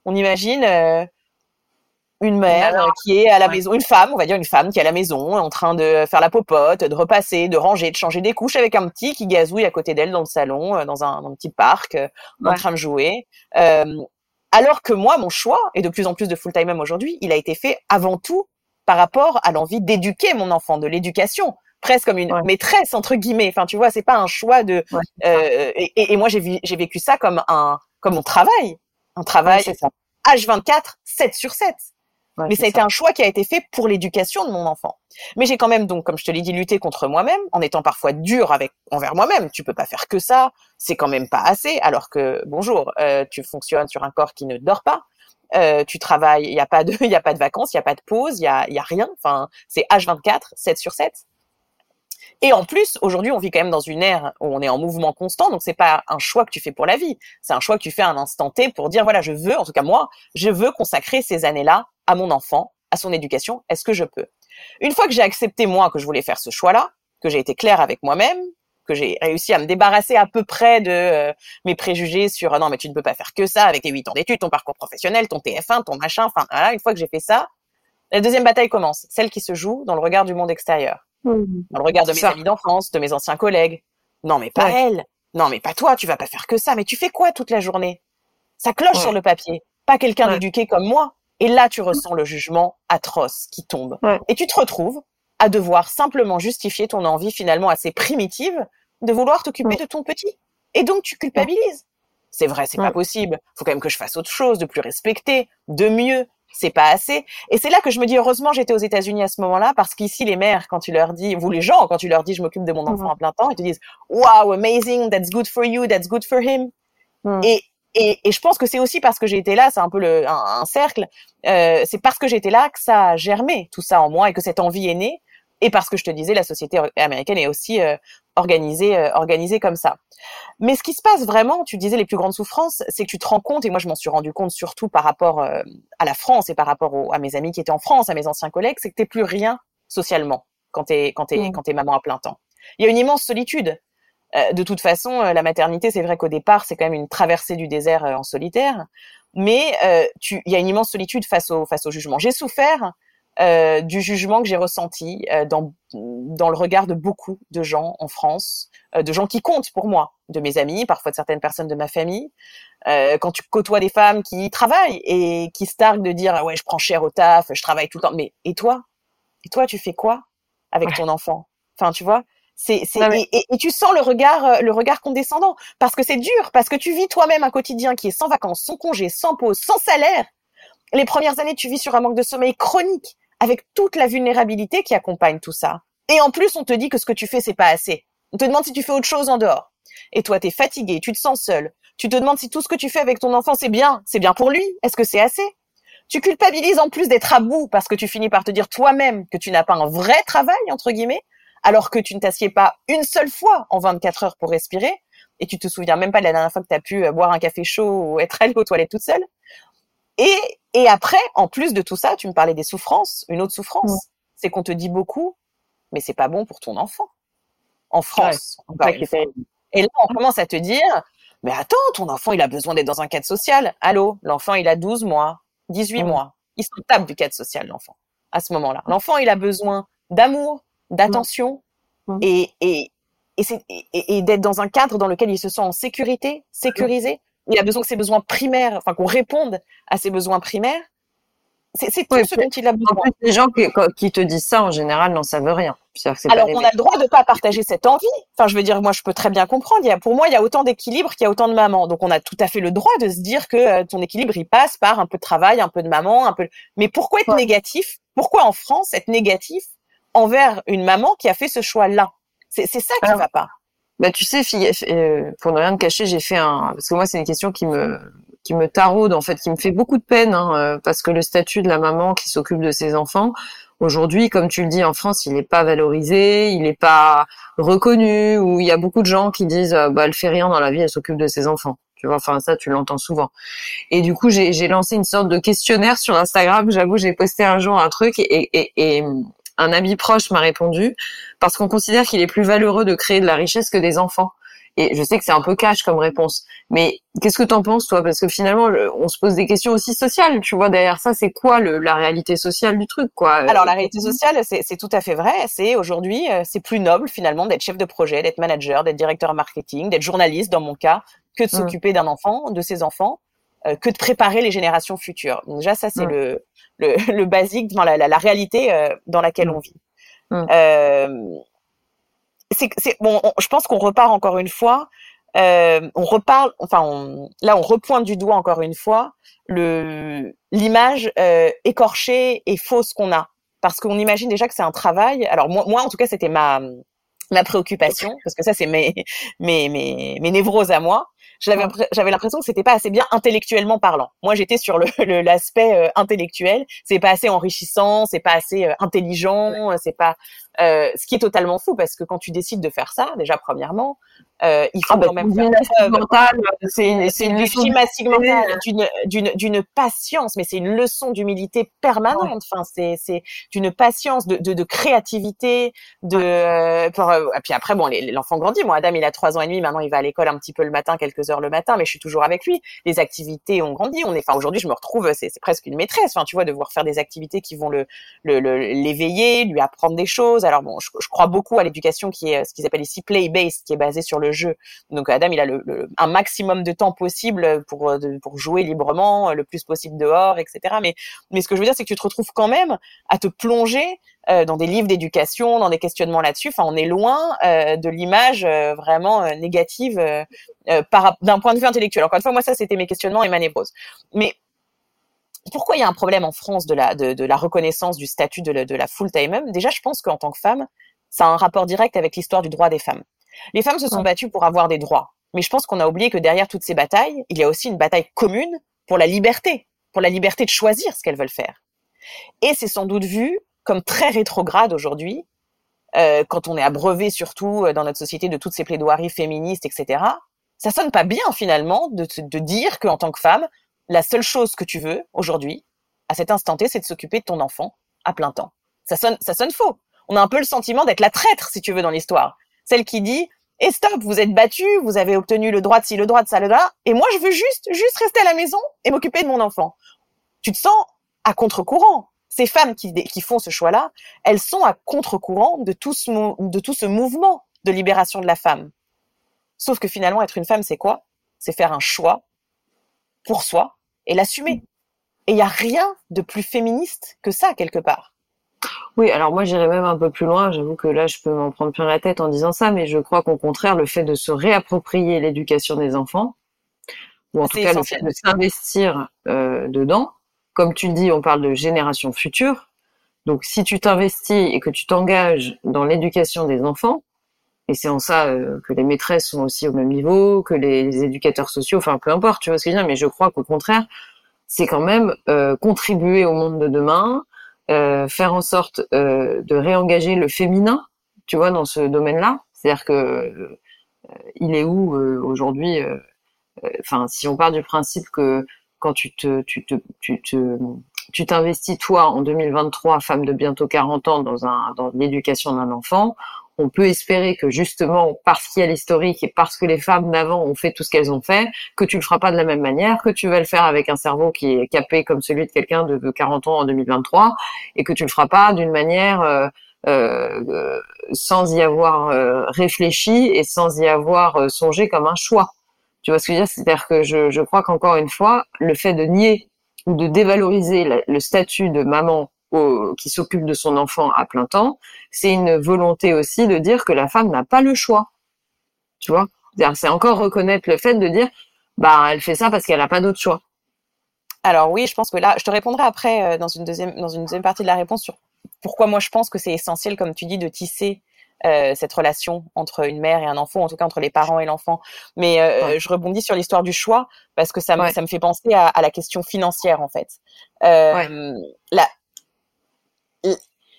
On imagine euh, une mère euh, qui est à la maison, une femme, on va dire une femme qui est à la maison, en train de faire la popote, de repasser, de ranger, de changer des couches avec un petit qui gazouille à côté d'elle dans le salon, euh, dans un, petit parc, euh, en train de jouer. alors que moi, mon choix, et de plus en plus de full-time même aujourd'hui, il a été fait avant tout par rapport à l'envie d'éduquer mon enfant, de l'éducation. Presque comme une maîtresse entre guillemets. Enfin, tu vois, c'est pas un choix de. et, et, moi, j'ai j'ai vécu ça comme un comme mon travail, un travail H24, 7 sur 7 mais ça a été un choix qui a été fait pour l'éducation de mon enfant. Mais j'ai quand même donc, comme je te l'ai dit, lutté contre moi-même, en étant parfois dur avec envers moi-même. Tu peux pas faire que ça, c'est quand même pas assez. Alors que bonjour, euh, tu fonctionnes sur un corps qui ne dort pas. Euh, tu travailles, il y a pas de, il y a pas de vacances, il y a pas de pause, il y a, y a rien. Enfin, c'est H24, 7 sur 7. Et en plus, aujourd'hui, on vit quand même dans une ère où on est en mouvement constant, donc c'est pas un choix que tu fais pour la vie, c'est un choix que tu fais à un instant T pour dire voilà, je veux, en tout cas moi, je veux consacrer ces années-là à mon enfant, à son éducation. Est-ce que je peux? Une fois que j'ai accepté moi que je voulais faire ce choix-là, que j'ai été claire avec moi-même, que j'ai réussi à me débarrasser à peu près de euh, mes préjugés sur ah non mais tu ne peux pas faire que ça avec tes huit ans d'études, ton parcours professionnel, ton TF1, ton machin, enfin voilà, une fois que j'ai fait ça, la deuxième bataille commence, celle qui se joue dans le regard du monde extérieur. Mmh. Dans le regard de mes amis d'enfance, de mes anciens collègues. Non, mais pas elle. Non, mais pas toi, tu vas pas faire que ça. Mais tu fais quoi toute la journée? Ça cloche sur le papier. Pas quelqu'un d'éduqué comme moi. Et là, tu ressens le jugement atroce qui tombe. Et tu te retrouves à devoir simplement justifier ton envie finalement assez primitive de vouloir t'occuper de ton petit. Et donc, tu culpabilises. C'est vrai, c'est pas possible. Faut quand même que je fasse autre chose, de plus respecter, de mieux c'est pas assez. Et c'est là que je me dis heureusement j'étais aux États-Unis à ce moment-là parce qu'ici les mères quand tu leur dis, vous les gens quand tu leur dis je m'occupe de mon enfant à plein temps, ils te disent wow amazing, that's good for you, that's good for him. Et, et, et je pense que c'est aussi parce que j'ai été là, c'est un peu le, un, cercle. Euh, c'est parce que j'étais là que ça a germé tout ça en moi et que cette envie est née et parce que je te disais, la société américaine est aussi euh, organisée, euh, organisée comme ça. Mais ce qui se passe vraiment, tu disais les plus grandes souffrances, c'est que tu te rends compte, et moi je m'en suis rendu compte surtout par rapport euh, à la France et par rapport à mes amis qui étaient en France, à mes anciens collègues, c'est que t'es plus rien socialement quand t'es quand t'es mmh. quand t'es maman à plein temps. Il y a une immense solitude. De toute façon, la maternité, c'est vrai qu'au départ, c'est quand même une traversée du désert en solitaire, mais il y a une immense solitude face au face au jugement. J'ai souffert euh, du jugement que j'ai ressenti euh, dans, dans le regard de beaucoup de gens en France, euh, de gens qui comptent pour moi, de mes amis, parfois de certaines personnes de ma famille. quand tu côtoies des femmes qui travaillent et qui se targuent de dire ah ouais je prends cher au taf, je travaille tout le temps, mais et toi? Et toi tu fais quoi avec ton enfant? Enfin tu vois? C'est, c'est et, et, tu sens le regard le regard condescendant parce que c'est dur parce que tu vis toi-même un quotidien qui est sans vacances, sans congés, sans pause, sans salaire. Les premières années, tu vis sur un manque de sommeil chronique avec toute la vulnérabilité qui accompagne tout ça. Et en plus, on te dit que ce que tu fais, c'est pas assez. On te demande si tu fais autre chose en dehors. Et toi, t'es fatigué, tu te sens seul. Tu te demandes si tout ce que tu fais avec ton enfant, c'est bien. C'est bien pour lui. Est-ce que c'est assez? Tu culpabilises en plus d'être à bout parce que tu finis par te dire toi-même que tu n'as pas un vrai travail, entre guillemets, alors que tu ne t'assieds pas une seule fois en 24 heures pour respirer et tu te souviens même pas de la dernière fois que tu as pu euh, boire un café chaud ou être allé aux toilettes toute seule. Et, et après, en plus de tout ça, tu me parlais des souffrances. Une autre souffrance, c'est qu'on te dit beaucoup, mais c'est pas bon pour ton enfant. En France. Et là, on commence à te dire, mais attends, ton enfant, il a besoin d'être dans un cadre social. Allô, l'enfant, il a 12 mois, 18 mois. Il se tape du cadre social, l'enfant, à ce moment-là. L'enfant, il a besoin d'amour, d'attention. Et, et, et, et d'être dans un cadre dans lequel il se sent en sécurité, sécurisé. Il a besoin que ses besoins primaires, enfin qu'on réponde à ses besoins primaires. C'est tout ce dont il a besoin. En plus, les gens qui, qui, te disent ça, en général, n'en savent rien. Alors, on a le droit de pas partager cette envie. Enfin, je veux dire, moi, je peux très bien comprendre. Il y a, pour moi, il y a autant d'équilibre qu'il y a autant de mamans. Donc, on a tout à fait le droit de se dire que euh, ton équilibre, il passe par un peu de travail, un peu de maman, un peu. Mais pourquoi être négatif? Pourquoi en France être négatif envers une maman qui a fait ce choix-là C'est ça qui ne va pas. Bah, tu sais, fille, euh, pour ne rien te cacher, j'ai fait un, parce que moi, c'est une question qui me, qui me taraude, en fait, qui me fait beaucoup de peine, hein, euh, parce que le statut de la maman qui s'occupe de ses enfants, aujourd'hui, comme tu le dis, en France, il n'est pas valorisé, il n'est pas reconnu, ou il y a beaucoup de gens qui disent, euh, bah, elle fait rien dans la vie, elle s'occupe de ses enfants. Tu vois, enfin ça, tu l'entends souvent. Et du coup, j'ai lancé une sorte de questionnaire sur Instagram. J'avoue, j'ai posté un jour un truc et, et, et un ami proche m'a répondu parce qu'on considère qu'il est plus valeureux de créer de la richesse que des enfants. Et je sais que c'est un peu cash comme réponse, mais qu'est-ce que t'en penses toi? Parce que finalement, on se pose des questions aussi sociales. Tu vois derrière ça, c'est quoi le, la réalité sociale du truc, quoi? Alors la réalité sociale, c'est tout à fait vrai. C'est aujourd'hui, euh, c'est plus noble finalement d'être chef de projet, d'être manager, d'être directeur marketing, d'être journaliste dans mon cas, que de mmh. s'occuper d'un enfant, de ses enfants, euh, que de préparer les générations futures. Donc déjà, ça c'est mmh. le, le, le, basique, la, la, la réalité euh, dans laquelle mmh. on vit. Euh, c'est bon, je pense qu'on repart encore une fois. Euh, on reparle, enfin, on, là, on repointe du doigt encore une fois le l'image euh, écorchée et fausse qu'on a, parce qu'on imagine déjà que c'est un travail. Alors moi, moi, en tout cas, c'était ma ma préoccupation, parce que ça, c'est mes, mes mes mes névroses à moi j'avais l'impression que c'était pas assez bien intellectuellement parlant. Moi, j'étais sur le l'aspect euh, intellectuel. C'est pas assez enrichissant, c'est pas assez euh, intelligent, c'est pas euh, ce qui est totalement fou parce que quand tu décides de faire ça, déjà premièrement, euh, il faut ah bah, quand même faire. C'est une, une gymnastique mentale d'une patience, mais c'est une leçon d'humilité permanente. Enfin, c'est c'est d'une patience, de, de, de créativité, de. Euh, pour, euh, et puis après, bon, l'enfant grandit. Moi, Adam, il a trois ans et demi. Maintenant, il va à l'école un petit peu le matin, quelques heures le matin, mais je suis toujours avec lui. Les activités ont grandi. On est. Enfin, aujourd'hui, je me retrouve. C'est presque une maîtresse. Enfin, tu vois, devoir faire des activités qui vont le l'éveiller, le, lui apprendre des choses alors bon, je, crois beaucoup à l'éducation qui est ce qu'ils appellent ici play-based, qui est basée sur le jeu. Donc Adam, il a un maximum de temps possible pour euh, pour jouer librement, le plus possible dehors, etc. Mais mais ce que je veux dire, c'est que tu te retrouves quand même à te plonger euh, dans des livres d'éducation, dans des questionnements là-dessus. Enfin, on est loin euh, de l'image vraiment négative d'un point de vue intellectuel. Encore une fois, moi, ça, c'était mes questionnements et ma névrose. Mais pourquoi il y a un problème en France de la, de, la reconnaissance du statut de, de la full-time Déjà, je pense qu'en tant que femme, ça a un rapport direct avec l'histoire du droit des femmes. Les femmes se sont battues pour avoir des droits, mais je pense qu'on a oublié que derrière toutes ces batailles, il y a aussi une bataille commune pour la liberté, pour la liberté de choisir ce qu'elles veulent faire. Et c'est sans doute vu comme très rétrograde aujourd'hui, euh, quand on est abreuvé surtout euh, dans notre société de toutes ces plaidoiries féministes, etc. Ça sonne pas bien finalement de, de dire qu'en tant que femme, la seule chose que tu veux aujourd'hui, à cet instant T, c'est de s'occuper de ton enfant à plein temps. Ça sonne, ça sonne faux. On a un peu le sentiment d'être la traître, si tu veux, dans l'histoire. Celle qui dit, et eh, stop, vous êtes battu, vous avez obtenu le droit de ci, le droit de ça, le droit, et moi, je veux juste, juste rester à la maison et m'occuper de mon enfant. Tu te sens à contre-courant. Ces femmes qui, font ce choix-là, elles sont à contre-courant de tout ce mouvement de libération de la femme. Sauf que finalement, être une femme, c'est quoi? C'est faire un choix pour soi, et l'assumer. Et il n'y a rien de plus féministe que ça, quelque part. Oui, alors moi j'irais même un peu plus loin. J'avoue que là je peux m'en prendre plein la tête en disant ça, mais je crois qu'au contraire, le fait de se réapproprier l'éducation des enfants, ou en tout cas le fait de s'investir euh, dedans, comme tu dis, on parle de génération future. Donc si tu t'investis et que tu t'engages dans l'éducation des enfants, et c'est en ça euh, que les maîtresses sont aussi au même niveau, que les, éducateurs sociaux, enfin peu importe, tu vois ce que je veux dire, mais je crois qu'au contraire, c'est quand même euh, contribuer au monde de demain, euh, faire en sorte de réengager le féminin, tu vois, dans ce domaine-là. C'est-à-dire que il est où aujourd'hui Enfin, si on part du principe que quand tu te, tu te, tu te, tu t'investis toi en 2023, femme de bientôt 40 ans, dans un, dans l'éducation d'un enfant, on peut espérer que justement parce qu'il y a l'historique et parce que les femmes d'avant ont fait tout ce qu'elles ont fait, que tu le feras pas de la même manière, que tu vas le faire avec un cerveau qui est capé comme celui de quelqu'un de 40 ans en 2023 et que tu le feras pas d'une manière euh, euh, sans y avoir réfléchi et sans y avoir songé comme un choix. Tu vois ce que je veux dire? C'est-à-dire que je crois qu'encore une fois, le fait de nier ou de dévaloriser le statut de maman qui s'occupe de son enfant à plein temps, c'est une volonté aussi de dire que la femme n'a pas le choix. Tu vois? C'est encore reconnaître le fait de dire, bah, elle fait ça parce qu'elle n'a pas d'autre choix. Alors oui, je pense que là, je te répondrai après euh, dans une deuxième dans une deuxième partie de la réponse sur pourquoi moi je pense que c'est essentiel, comme tu dis, de tisser euh, cette relation entre une mère et un enfant, en tout cas entre les parents et l'enfant. Mais euh, je rebondis sur l'histoire du choix parce que ça, me, ça me fait penser à, à, la question financière en fait. Euh, la,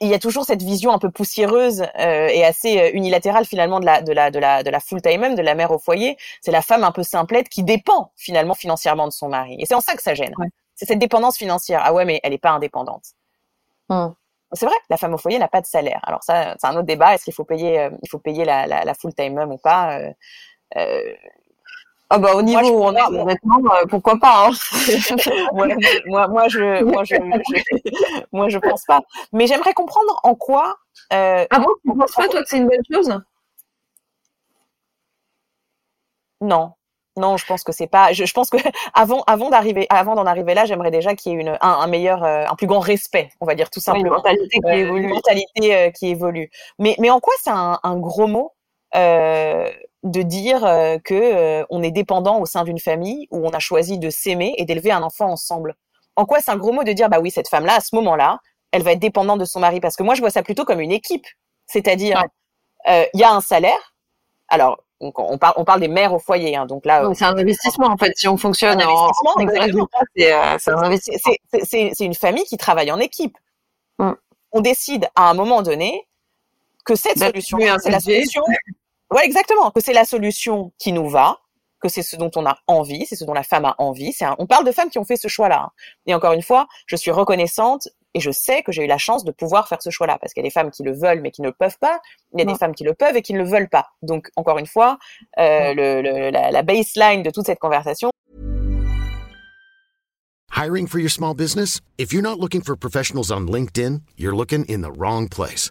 il y a toujours cette vision un peu poussiéreuse euh, et assez euh, unilatérale finalement de la de la de la de la full time de la mère au foyer. C'est la femme un peu simplette qui dépend finalement financièrement de son mari. Et c'est en ça que ça gêne. C'est cette dépendance financière. Ah ouais, mais elle n'est pas indépendante. Hum. C'est vrai, la femme au foyer n'a pas de salaire. Alors ça, c'est un autre débat. Est-ce qu'il faut payer, euh, il faut payer la, la, la full time mom ou pas euh, ah bah au niveau où on est, honnêtement, euh, pourquoi pas hein moi, moi, je, moi, je, je, moi, je pense pas. Mais j'aimerais comprendre en quoi. Euh, ah bon, tu penses pas toi que c'est une bonne chose? Non, non, je pense que c'est pas. Je, je, pense que avant, avant d'arriver, avant d'en arriver là, j'aimerais déjà qu'il y ait une, un, un, meilleur, euh, un plus grand respect, on va dire tout simplement. une mentalité qui évolue. Une mentalité euh, qui évolue. Mais, mais en quoi c'est un, un, gros mot? Euh, de dire euh, que euh, on est dépendant au sein d'une famille où on a choisi de s'aimer et d'élever un enfant ensemble. En quoi c'est un gros mot de dire bah oui cette femme-là à ce moment-là, elle va être dépendante de son mari parce que moi je vois ça plutôt comme une équipe, c'est-à-dire euh, il y a un salaire. Alors on, parle on parle des mères au foyer, hein, donc là c'est un investissement en fait si on fonctionne. C'est un investissement. C'est une famille qui travaille en équipe. Mm. On décide à un moment donné que cette solution, c'est la solution Ouais, exactement. Que c'est la solution qui nous va, que c'est ce dont on a envie, c'est ce dont la femme a envie. C'est On parle de femmes qui ont fait ce choix-là. Hein. Et encore une fois, je suis reconnaissante et je sais que j'ai eu la chance de pouvoir faire ce choix-là parce qu'il y a des femmes qui le veulent mais qui ne le peuvent pas. Il y a des femmes qui le peuvent et qui ne le veulent pas. Donc encore une fois, euh, le, le, la, la baseline de toute cette conversation. Hiring for your small business? If you're not looking for professionals on LinkedIn, you're looking in the wrong place.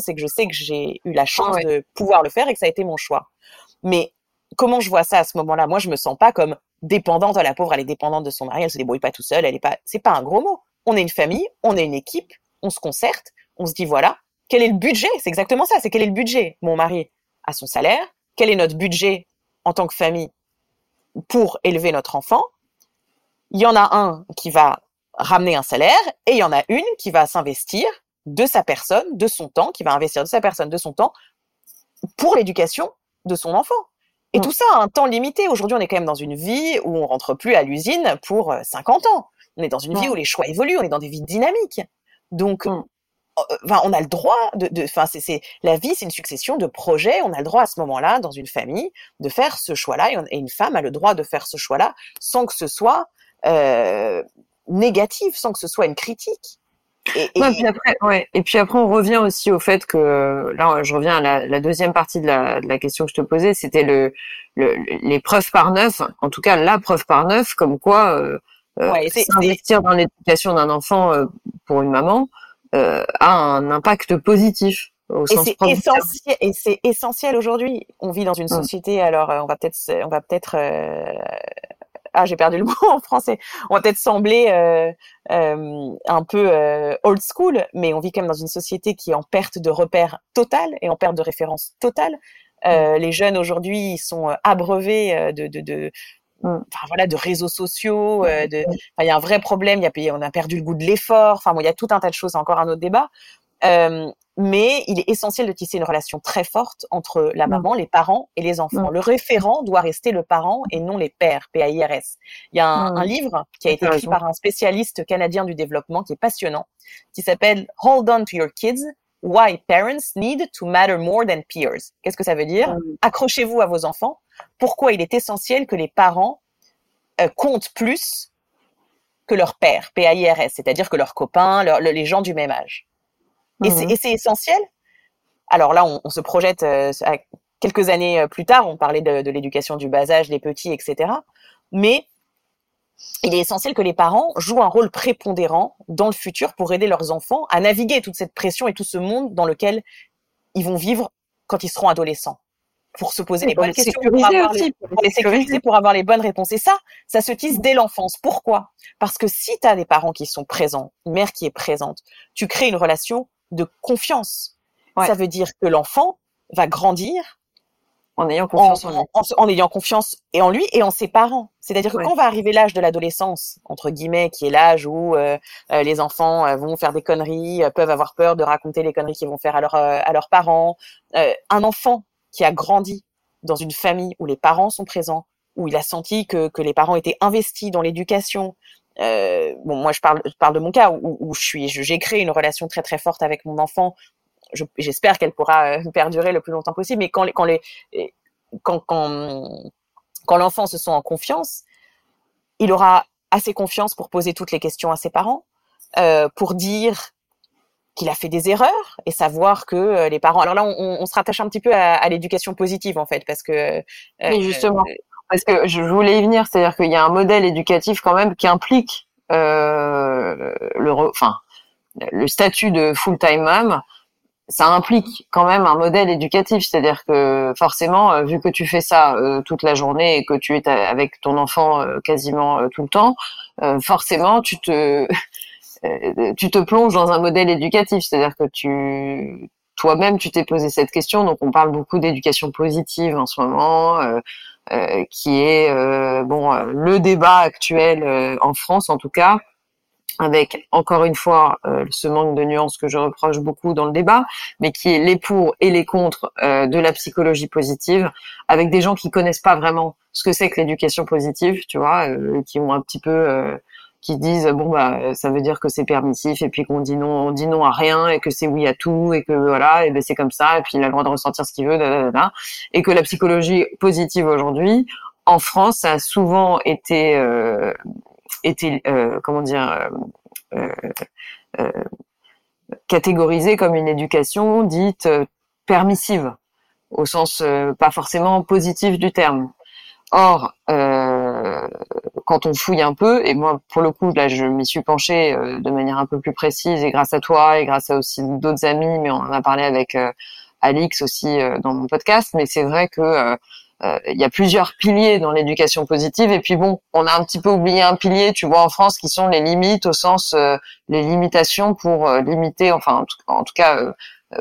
C'est que je sais que j'ai eu la chance ouais. de pouvoir le faire et que ça a été mon choix. Mais comment je vois ça à ce moment-là? Moi, je me sens pas comme dépendante. La pauvre, elle est dépendante de son mari. Elle se débrouille pas tout seule. Elle est pas. C'est pas un gros mot. On est une famille. On est une équipe. On se concerte. On se dit voilà. Quel est le budget? C'est exactement ça. C'est quel est le budget? Mon mari a son salaire. Quel est notre budget en tant que famille pour élever notre enfant? Il y en a un qui va ramener un salaire et il y en a une qui va s'investir de sa personne, de son temps, qui va investir de sa personne, de son temps pour l'éducation de son enfant. Et mm. tout ça a un temps limité. Aujourd'hui, on est quand même dans une vie où on rentre plus à l'usine pour 50 euh, ans. On est dans une vie où les choix évoluent, on est dans des vies dynamiques. Donc, mm. euh, enfin, on a le droit de, enfin, c'est, la vie, c'est une succession de projets. On a le droit à ce moment-là, dans une famille, de faire ce choix-là, et, une femme a le droit de faire ce choix-là sans que ce soit euh, négatif, sans que ce soit une critique. Et, et... puis après, ouais. et puis après, on revient aussi au fait que là, je reviens à la, la deuxième partie de la, de la, question que je te posais, c'était le, le, les preuves par neuf, en tout cas la preuve par neuf, comme quoi euh, euh ouais, s'investir dans l'éducation d'un enfant euh, pour une maman euh, a un impact positif. Au et c'est essentiel, et c'est essentiel aujourd'hui. On vit dans une hum. société, alors on va peut-être, on va peut-être ah j'ai perdu le mot en français. On va peut-être sembler euh, euh, un peu euh, old school, mais on vit quand même dans une société qui est en perte de repères totale et en perte de référence totale. Mm. Les jeunes aujourd'hui, ils sont abreuvés de, de, de mm. Enfin, voilà, de réseaux sociaux, euh, de, il y a un vrai problème. Y a, on a perdu le goût de l'effort. Enfin, bon, il y a tout un tas de choses. Encore un autre débat. Euh, mais il est essentiel de tisser une relation très forte entre la mm. maman, les parents et les enfants. Mm. Le référent doit rester le parent et non les pères, P-A-I-R-S. Il y a un, mm. un livre qui a été écrit par un spécialiste canadien du développement qui est passionnant, qui s'appelle Hold on to your kids, Why parents need to matter more than peers. Qu'est-ce que ça veut dire? Accrochez-vous à vos enfants. Pourquoi il est essentiel que les parents euh, comptent plus que leurs pères, P-A-I-R-S, c'est-à-dire que leurs copains, les gens du même âge? Et c'est essentiel. Alors là, on, se projette euh, quelques années euh, plus tard, on parlait de, de l'éducation du bas âge, des petits, etc. Mais il est essentiel que les parents jouent un rôle prépondérant dans le futur pour aider leurs enfants à naviguer toute cette pression et tout ce monde dans lequel ils vont vivre quand ils seront adolescents. Pour se poser les bonnes questions, pour, avoir les, pour les sécuriser, pour avoir les bonnes réponses. Et ça, ça se tisse dès l'enfance. Pourquoi? Parce que si tu as des parents qui sont présents, une mère qui est présente, tu crées une relation de confiance. Ça veut dire que l'enfant va grandir en ayant confiance en, en, ayant confiance et en lui et en ses parents. C'est-à-dire que quand va arriver l'âge de l'adolescence, entre guillemets, qui est l'âge où euh, euh, les enfants euh, vont faire des conneries, peuvent avoir peur de raconter les conneries qu'ils vont faire à, leur, à leurs parents, un enfant qui a grandi dans une famille où les parents sont présents, où il a senti que, que les parents étaient investis dans l'éducation. Bon, moi je parle, je parle de mon cas où, où je suis, j'ai créé une relation très très forte avec mon enfant j'espère qu'elle pourra euh, perdurer le plus longtemps possible. Mais quand, quand les, quand, quand, quand l'enfant se sent en confiance, il aura assez confiance pour poser toutes les questions à ses parents, euh, pour dire qu'il a fait des erreurs et savoir que euh, les parents. Alors là, on, on, se rattache un petit peu à, à l'éducation positive en fait, parce que. Euh, oui, justement. Parce que je voulais y venir, c'est-à-dire qu'il y a un modèle éducatif quand même qui implique euh, le, enfin, le statut de full-time mom ça implique quand même un modèle éducatif, c'est-à-dire que forcément, euh, vu que tu fais ça euh, toute la journée et que tu es avec ton enfant quasiment tout le temps, forcément, tu te tu te plonges dans un modèle éducatif, c'est-à-dire que tu toi-même tu t'es posé cette question. Donc on parle beaucoup d'éducation positive en ce moment, qui est bon le débat actuel en France en tout cas avec encore une fois euh, ce manque de nuances que je reproche beaucoup dans le débat, mais qui est les pour et les contre euh, de la psychologie positive, avec des gens qui connaissent pas vraiment ce que c'est que l'éducation positive, tu vois, euh, qui ont un petit peu qui disent bon bah ça veut dire que c'est permissif et puis qu'on dit non on dit non à rien et que c'est oui à tout et que voilà et ben c'est comme ça et puis il a le droit de ressentir ce qu'il veut et que la psychologie positive aujourd'hui en France a souvent été été, euh, comment dire, euh, euh, catégorisée comme une éducation dite permissive, au sens pas forcément positif du terme. Or, euh, quand on fouille un peu, et moi pour le coup là je m'y suis penchée de manière un peu plus précise et grâce à toi et grâce à aussi d'autres amis, mais on en a parlé avec Alix aussi dans mon podcast, mais c'est vrai que euh, il y a plusieurs piliers dans l'éducation positive et puis bon, on a un petit peu oublié un pilier, tu vois, en France, qui sont les limites au sens euh, les limitations pour euh, limiter, enfin en tout, cas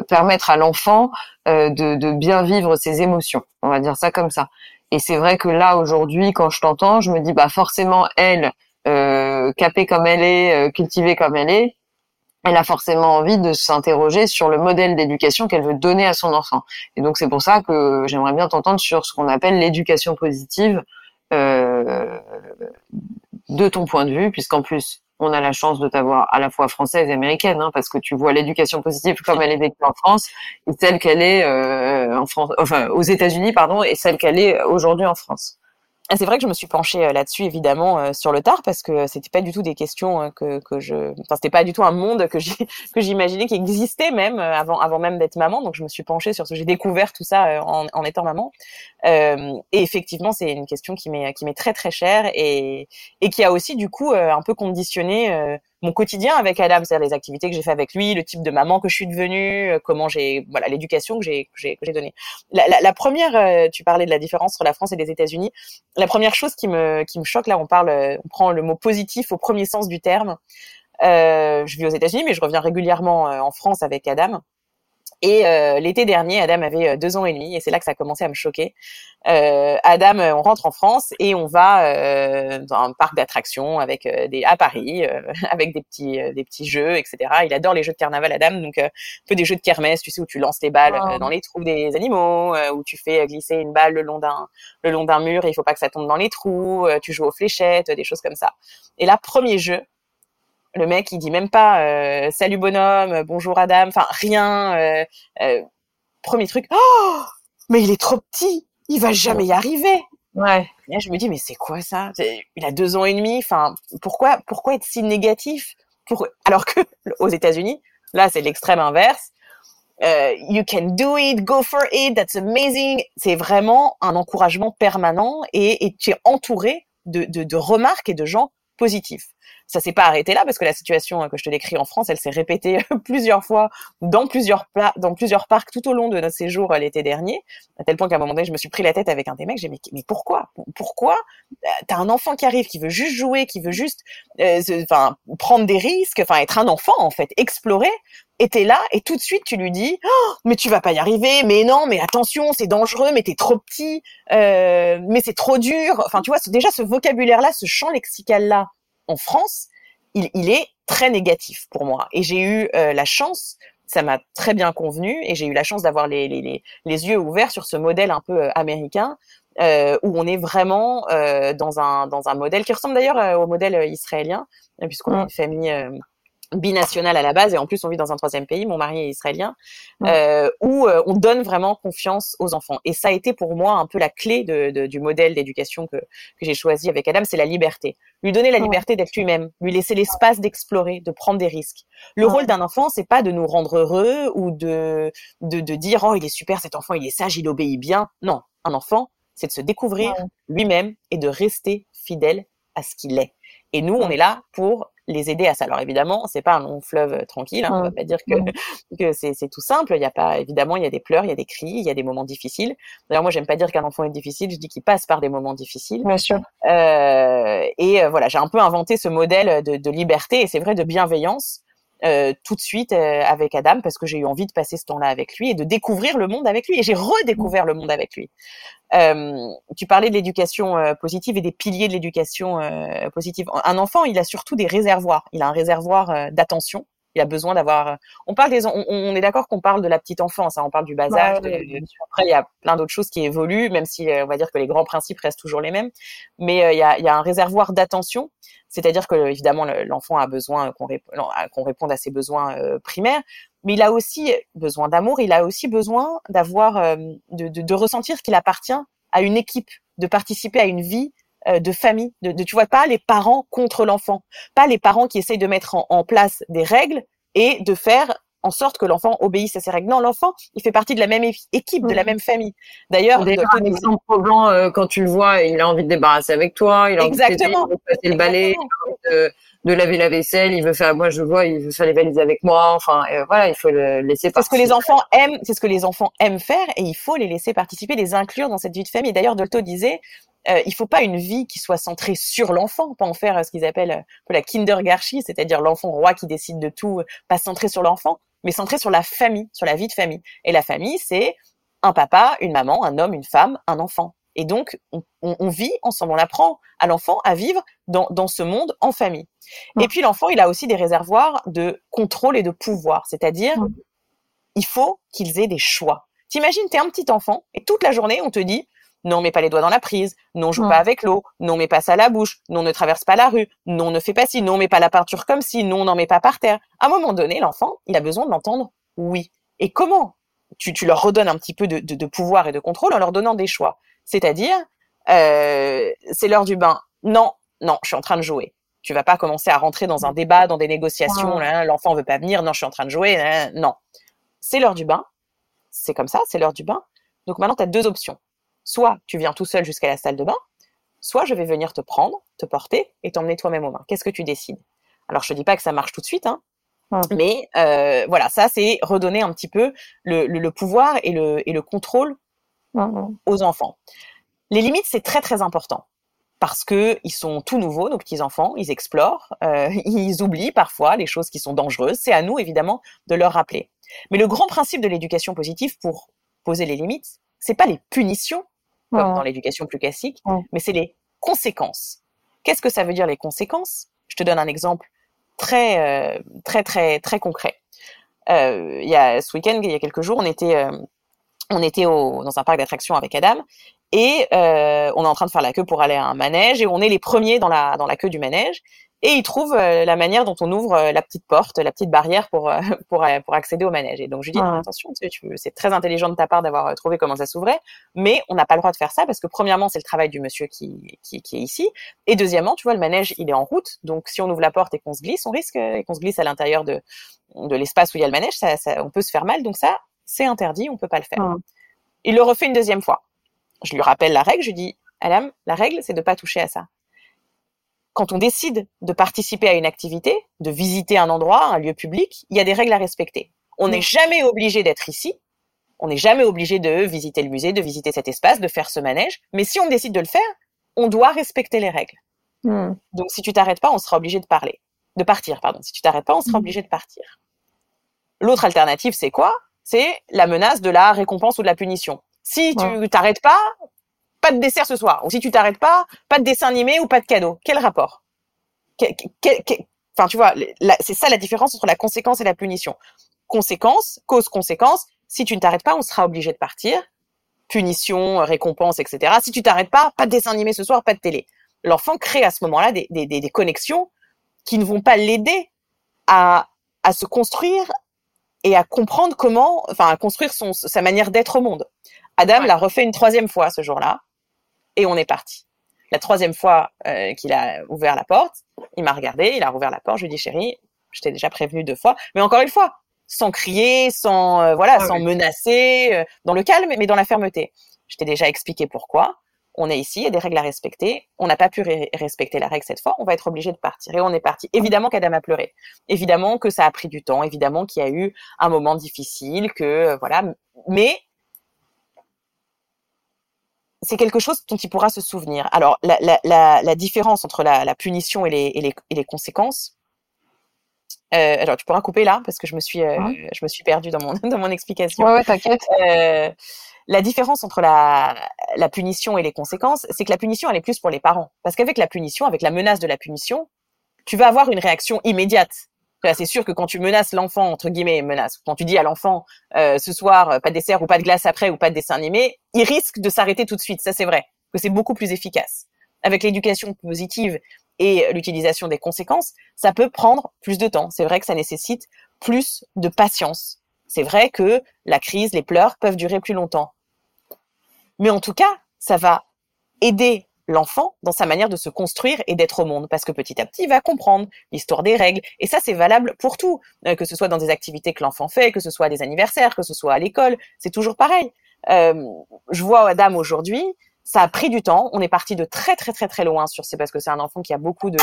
permettre à l'enfant de, de, bien vivre ses émotions. On va dire ça comme ça. Et c'est vrai que là aujourd'hui, quand je t'entends, je me dis bah forcément elle, capée comme elle est, cultivée comme elle est, elle a forcément envie de s'interroger sur le modèle d'éducation qu'elle veut donner à son enfant. Et donc c'est pour ça que j'aimerais bien t'entendre sur ce qu'on appelle l'éducation positive euh, de ton point de vue, puisqu'en plus on a la chance de t'avoir à la fois française et américaine, hein, parce que tu vois l'éducation positive comme elle est vécue en France et celle qu'elle est euh, en France, enfin aux États-Unis, pardon, et celle qu'elle est aujourd'hui en France. Ah, c'est vrai que je me suis penchée euh, là-dessus évidemment euh, sur le tard parce que c'était pas du tout des questions euh, que, que je enfin c'était pas du tout un monde que j'imaginais qui existait même avant avant même d'être maman. Donc je me suis penchée sur ce j'ai découvert tout ça en, en étant maman. Euh, et effectivement c'est une question qui m'est qui m'est très très chère et et qui a aussi du coup un peu conditionné mon quotidien avec Adam, c'est-à-dire les activités que j'ai fait avec lui, le type de maman que je suis devenue, euh, comment j'ai, voilà, l'éducation que j'ai, que j'ai, donnée. La, la, la, première, euh, tu parlais de la différence entre la France et les États-Unis. La première chose qui me, qui me choque là, on parle, on prend le mot positif au premier sens du terme. Euh, je vis aux États-Unis, mais je reviens régulièrement euh, en France avec Adam. Et euh, l'été dernier, Adam avait euh, deux ans et demi, et c'est là que ça a commencé à me choquer. Euh, Adam, euh, on rentre en France et on va euh, dans un parc d'attractions avec des à Paris, avec des petits des petits jeux, etc. Il adore les jeux de carnaval, Adam, donc un peu des jeux de kermesse, tu sais où tu lances les balles dans les trous des animaux, où tu fais glisser une balle le long d'un le long d'un mur et il faut pas que ça tombe dans les trous. tu joues aux fléchettes, des choses comme ça. Et là, premier jeu, Le mec, il dit même pas euh, salut bonhomme, bonjour Adam, enfin rien. Euh, euh, premier truc, oh, mais il est trop petit, il va jamais y arriver. Ouais. Et là, je me dis mais c'est quoi ça? Il a deux ans et demi. Enfin, pourquoi pourquoi être si négatif pour... Alors que aux États-Unis, là c'est l'extrême inverse. Euh, you can do it, go for it, that's amazing. C'est vraiment un encouragement permanent et, et tu es entouré de, de, de remarques et de gens positifs ça s'est pas arrêté là parce que la situation que je te décris en France, elle s'est répétée plusieurs fois dans plusieurs dans plusieurs parcs tout au long de notre séjour euh, l'été dernier, à tel point qu'à un moment donné, je me suis pris la tête avec un des mecs. J'ai dit mais, pourquoi? Pourquoi euh, T'as un enfant qui arrive, qui veut juste jouer, qui veut juste, euh, prendre des risques, enfin, être un enfant en fait, explorer. Et t'es là et tout de suite tu lui dis oh, mais tu vas pas y arriver, mais non, mais attention, c'est dangereux, mais t'es trop petit, euh, mais c'est trop dur. Enfin, tu vois, déjà ce vocabulaire-là, ce champ lexical-là en France, il, il, est très négatif pour moi. Et j'ai eu euh, la chance, ça m'a très bien convenu, et j'ai eu la chance d'avoir les, les, les, yeux ouverts sur ce modèle un peu euh, américain, euh, où on est vraiment euh, dans, un, dans un modèle qui ressemble d'ailleurs au modèle israélien, puisqu'on a une famille binationale à la base et en plus on vit dans un troisième pays, mon mari est israélien, euh, où euh, on donne vraiment confiance aux enfants. Et ça a été pour moi un peu la clé de, de, du modèle d'éducation que, que j'ai choisi avec Adam, c'est la liberté. Lui donner la liberté d'être lui-même, lui laisser l'espace d'explorer, de prendre des risques. Le rôle d'un enfant, c'est pas de nous rendre heureux ou de, de, de dire oh il est super cet enfant, il est sage, il obéit bien. Non, un enfant, c'est de se découvrir lui-même et de rester fidèle à ce qu'il est. Et nous, on est là pour les aider à ça. Alors évidemment, c'est pas un long fleuve euh, tranquille. Hein, on va pas dire que, que c'est tout simple. Il y a pas évidemment, il y a des pleurs, il y a des cris, il y a des moments difficiles. D'ailleurs, moi, j'aime pas dire qu'un enfant est difficile. Je dis qu'il passe par des moments difficiles. Bien sûr. Euh, et euh, voilà, j'ai un peu inventé ce modèle de, de liberté et c'est vrai de bienveillance. Euh, tout de suite euh, avec Adam parce que j'ai eu envie de passer ce temps-là avec lui et de découvrir le monde avec lui et j'ai redécouvert le monde avec lui. Euh, tu parlais de l'éducation euh, positive et des piliers de l'éducation positive. Un enfant, il a surtout des réservoirs. Il a un réservoir d'attention. Il a besoin d'avoir. On parle des. On, on est d'accord qu'on parle de la petite enfance. Hein, on parle du bas âge. Après, il y a plein d'autres choses qui évoluent, même si on va dire que les grands principes restent toujours les mêmes. Mais il y a, il y a un réservoir d'attention c'est-à-dire que évidemment l'enfant a besoin qu'on réponde à ses besoins euh, primaires, mais il a aussi besoin d'amour, il a aussi besoin d'avoir euh, de, de, de, ressentir qu'il appartient à une équipe, de participer à une vie euh, de famille, de, de, tu vois pas les parents contre l'enfant, pas les parents qui essayent de mettre en, en place des règles et de faire en sorte que l'enfant obéisse à ses règles. Non, l'enfant, il fait partie de la même équipe, de la même famille. D'ailleurs, euh, quand tu le vois, il a envie de débarrasser avec toi, il a envie de, passer le balai, de, laver la vaisselle, il veut faire, moi je vois, il veut faire les valises avec moi. Enfin, euh, voilà, il faut le laisser. C'est ce que les enfants aiment, c'est ce que les enfants aiment faire, et il faut les laisser participer, les inclure dans cette vie de famille. D'ailleurs, Dolto disait, euh, il faut pas une vie qui soit centrée sur l'enfant, pas en faire euh, ce qu'ils appellent un peu la kindergarchie, c'est-à-dire l'enfant roi qui décide de tout, pas centré sur l'enfant mais centré sur la famille, sur la vie de famille. Et la famille, c'est un papa, une maman, un homme, une femme, un enfant. Et donc, on, on, vit ensemble, on apprend à l'enfant à vivre dans, dans, ce monde en famille. Et puis, l'enfant, il a aussi des réservoirs de contrôle et de pouvoir, c'est-à-dire, il faut qu'ils aient des choix. T'imagines, t'es un petit enfant, et toute la journée, on te dit, non, mets pas les doigts dans la prise, non, joue pas avec l'eau, non, mets pas ça à la bouche, non, ne traverse pas la rue, non, ne fais pas ci, non, mets pas la peinture comme ci, non, n'en mets pas par terre. À un moment donné, l'enfant, il a besoin de l'entendre oui. Et comment tu, tu, leur redonnes un petit peu de, de, de, pouvoir et de contrôle en leur donnant des choix? C'est-à-dire, euh, c'est l'heure du bain. Non, non, je suis en train de jouer. Tu vas pas commencer à rentrer dans un débat, dans des négociations. L'enfant veut pas venir. Non, je suis en train de jouer. non, c'est l'heure du bain. C'est comme ça, c'est l'heure du bain. Donc maintenant, tu as deux options soit tu viens tout seul jusqu'à la salle de bain, soit je vais venir te prendre, te porter et t'emmener toi-même aux mains. Qu'est-ce que tu décides? Alors je te dis pas que ça marche tout de suite, hein, mais euh, voilà, ça c'est redonner un petit peu le, le, pouvoir et le, et le contrôle aux enfants. Les limites c'est très très important parce que ils sont tout nouveaux, nos petits enfants, ils explorent, euh, ils oublient parfois les choses qui sont dangereuses. C'est à nous évidemment de leur rappeler. Mais le grand principe de l'éducation positive pour poser les limites, c'est pas les punitions comme dans l'éducation plus classique, mais c'est les conséquences. Qu'est-ce que ça veut dire les conséquences? Je te donne un exemple très euh, très très très concret. Euh, il y a ce week-end, il y a quelques jours, on était on était au, dans un parc d'attractions avec Adam et on est en train de faire la queue pour aller à un manège et on est les premiers dans la dans la queue du manège et il trouve euh, la manière dont on ouvre euh, la petite porte, la petite barrière pour euh, pour pour accéder au manège. Et donc je lui dis attention, c'est très intelligent de ta part d'avoir trouvé comment ça s'ouvrait, mais on n'a pas le droit de faire ça parce que premièrement c'est le travail du monsieur qui, qui, qui est ici, et deuxièmement tu vois le manège il est en route, donc si on ouvre la porte et qu'on se glisse, on risque et qu'on se glisse à l'intérieur de de l'espace où il y a le manège, ça, ça, on peut se faire mal, donc ça c'est interdit, on peut pas le faire. Il le refait une deuxième fois. Je lui rappelle la règle, je lui dis Alam, la règle c'est de pas toucher à ça quand on décide de participer à une activité, de visiter un endroit, un lieu public, il y a des règles à respecter. On n'est jamais obligé d'être ici. On n'est jamais obligé de visiter le musée, de visiter cet espace, de faire ce manège. Mais si on décide de le faire, on doit respecter les règles. Hmm. Donc si tu t'arrêtes pas, on sera obligé de parler, de partir, pardon. Si tu t'arrêtes pas, on sera obligé de partir. L'autre alternative, c'est quoi? C'est la menace de la récompense ou de la punition. Si tu t'arrêtes pas, pas de dessert ce soir. Ou si tu t'arrêtes pas, pas de dessin animé ou pas de cadeau. Quel rapport? Enfin, tu vois, c'est ça la différence entre la conséquence et la punition. Conséquence, cause, conséquence. Si tu ne t'arrêtes pas, on sera obligé de partir. Punition, récompense, etc. Si tu t'arrêtes pas, pas de dessin animé ce soir, pas de télé. L'enfant crée à ce moment-là des, des, des, connexions qui ne vont pas l'aider à, à se construire et à comprendre comment, enfin, à construire son, sa manière d'être au monde. Adam l'a refait une troisième fois ce jour-là et on est parti. La troisième fois euh, qu'il a ouvert la porte, il m'a regardé, il a rouvert la porte, je lui ai dit chérie, je t'ai déjà prévenu deux fois, mais encore une fois, sans crier, sans euh, voilà, ah sans menacer, euh, dans le calme, mais dans la fermeté. Je t'ai déjà expliqué pourquoi. On est ici, il y a des règles à respecter. On n'a pas pu respecter la règle cette fois, on va être obligé de partir. Et on est parti. Évidemment qu'Adam a pleuré. Évidemment que ça a pris du temps. Évidemment qu'il y a eu un moment difficile, que voilà. Mais c'est quelque chose dont il pourra se souvenir. Alors, la, la, la, la différence entre la, punition et les, et les, et les conséquences. Euh, alors, tu pourras couper là parce que je me suis, euh, je me suis perdue dans mon dans mon explication. Ouais, ouais t'inquiète. Euh, la différence entre la, la punition et les conséquences, c'est que la punition, elle est plus pour les parents. Parce qu'avec la punition, avec la menace de la punition, tu vas avoir une réaction immédiate c'est sûr que quand tu menaces l'enfant, entre guillemets, menace, quand tu dis à l'enfant euh, ce soir euh, pas de dessert ou pas de glace après ou pas de dessin animé, il risque de s'arrêter tout de suite. Ça c'est vrai, que c'est beaucoup plus efficace. Avec l'éducation positive et l'utilisation des conséquences, ça peut prendre plus de temps. C'est vrai que ça nécessite plus de patience. C'est vrai que la crise, les pleurs peuvent durer plus longtemps. Mais en tout cas, ça va aider l'enfant dans sa manière de se construire et d'être au monde, parce que petit à petit, il va comprendre l'histoire des règles. Et ça, c'est valable pour tout, euh, que ce soit dans des activités que l'enfant fait, que ce soit à des anniversaires, que ce soit à l'école, c'est toujours pareil. Euh, je vois Adam aujourd'hui, ça a pris du temps. On est parti de très très très très loin sur c'est parce que c'est un enfant qui a beaucoup de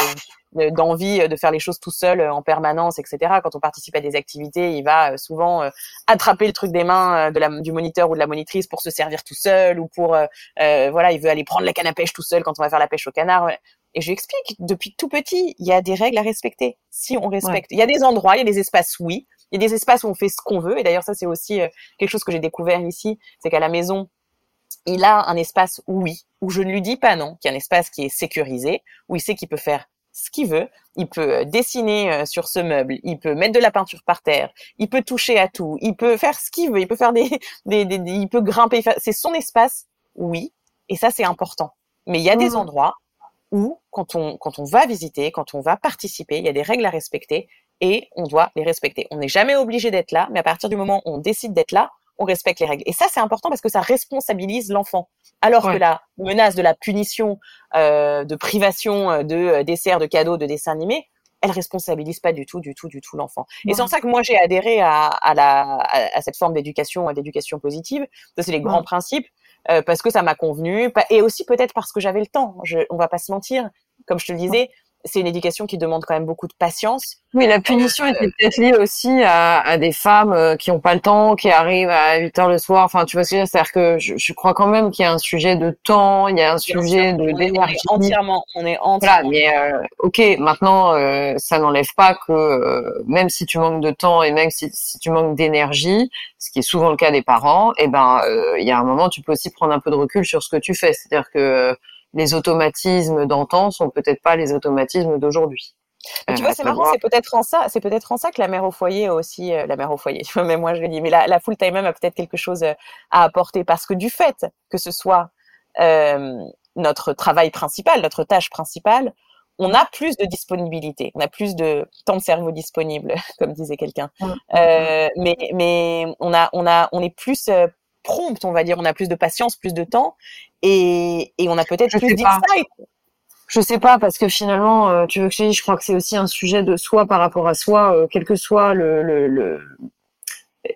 d'envie de, faire les choses tout seul euh, en permanence, etc. Quand on participe à des activités, il va euh, souvent euh, attraper le truc des mains de la, du moniteur ou de la monitrice pour se servir tout seul ou pour voilà, il veut aller prendre la canne à pêche tout seul quand on va faire la pêche au canard. Et je lui explique depuis tout petit, il y a des règles à respecter. Si on respecte, il y a des endroits, il y a des espaces oui, il y a des espaces où on fait ce qu'on veut. Et d'ailleurs ça c'est aussi quelque chose que j'ai découvert ici, c'est qu'à la maison il a un espace où oui, où je ne lui dis pas non, qui est un espace qui est sécurisé, où il sait qu'il peut faire ce qu'il veut, il peut euh, dessiner euh, sur ce meuble, il peut mettre de la peinture par terre, il peut toucher à tout, il peut faire ce qu'il veut, il peut faire des, des, il peut grimper, c'est son espace, oui, et ça c'est important. Mais il y a des mmh. endroits où quand on quand on va visiter, quand on va participer, il y a des règles à respecter et on doit les respecter. On n'est jamais obligé d'être là, mais à partir du moment où on décide d'être là, on respecte les règles. Et ça, c'est important parce que ça responsabilise l'enfant. Alors que la menace de la punition, euh, de privation euh, de euh, dessert, de cadeaux, de dessins animés, elle responsabilise pas du tout, du tout, du tout l'enfant. Et c'est en ça que moi j'ai adhéré à, à, la, à, cette forme d'éducation, d'éducation positive. Ça, c'est les grands principes. parce que ça m'a convenu, et aussi peut-être parce que j'avais le temps. Je, on va pas se mentir, comme je te le disais, c'est une éducation qui demande quand même beaucoup de patience. Oui, la punition euh, était peut-être liée aussi à, à, des femmes euh, qui ont pas le temps, qui arrivent à 8 heures le soir. Enfin, tu vois ce que je veux dire? C'est-à-dire que je, je, crois quand même qu'il y a un sujet de temps, il y a un sujet de d'énergie. Entièrement, on est entièrement. Voilà, mais euh, ok, maintenant, euh, ça n'enlève pas que même si tu manques de temps et même si, si tu manques d'énergie, ce qui est souvent le cas des parents, eh ben, il y a un moment, tu peux aussi prendre un peu de recul sur ce que tu fais. C'est-à-dire que les automatismes d'antan sont peut-être pas les automatismes d'aujourd'hui. tu vois, c'est marrant, c'est peut-être en ça, c'est peut-être en ça que la mère au foyer aussi, euh, la mère au foyer. Tu vois, même moi je le dis, mais la, la full time a peut-être quelque chose euh, à apporter parce que du fait que ce soit euh, notre travail principal, notre tâche principale, on a plus de disponibilité, on a plus de temps de cerveau disponible, comme disait quelqu'un. Euh, mais mais on a on a on est plus euh, prompt, on va dire, on a plus de patience, plus de temps, et et on a peut-être plus d'insight. Je sais pas parce que finalement, euh, tu veux que je dise, je crois que c'est aussi un sujet de soi par rapport à soi, euh, quel que soit le, le, le...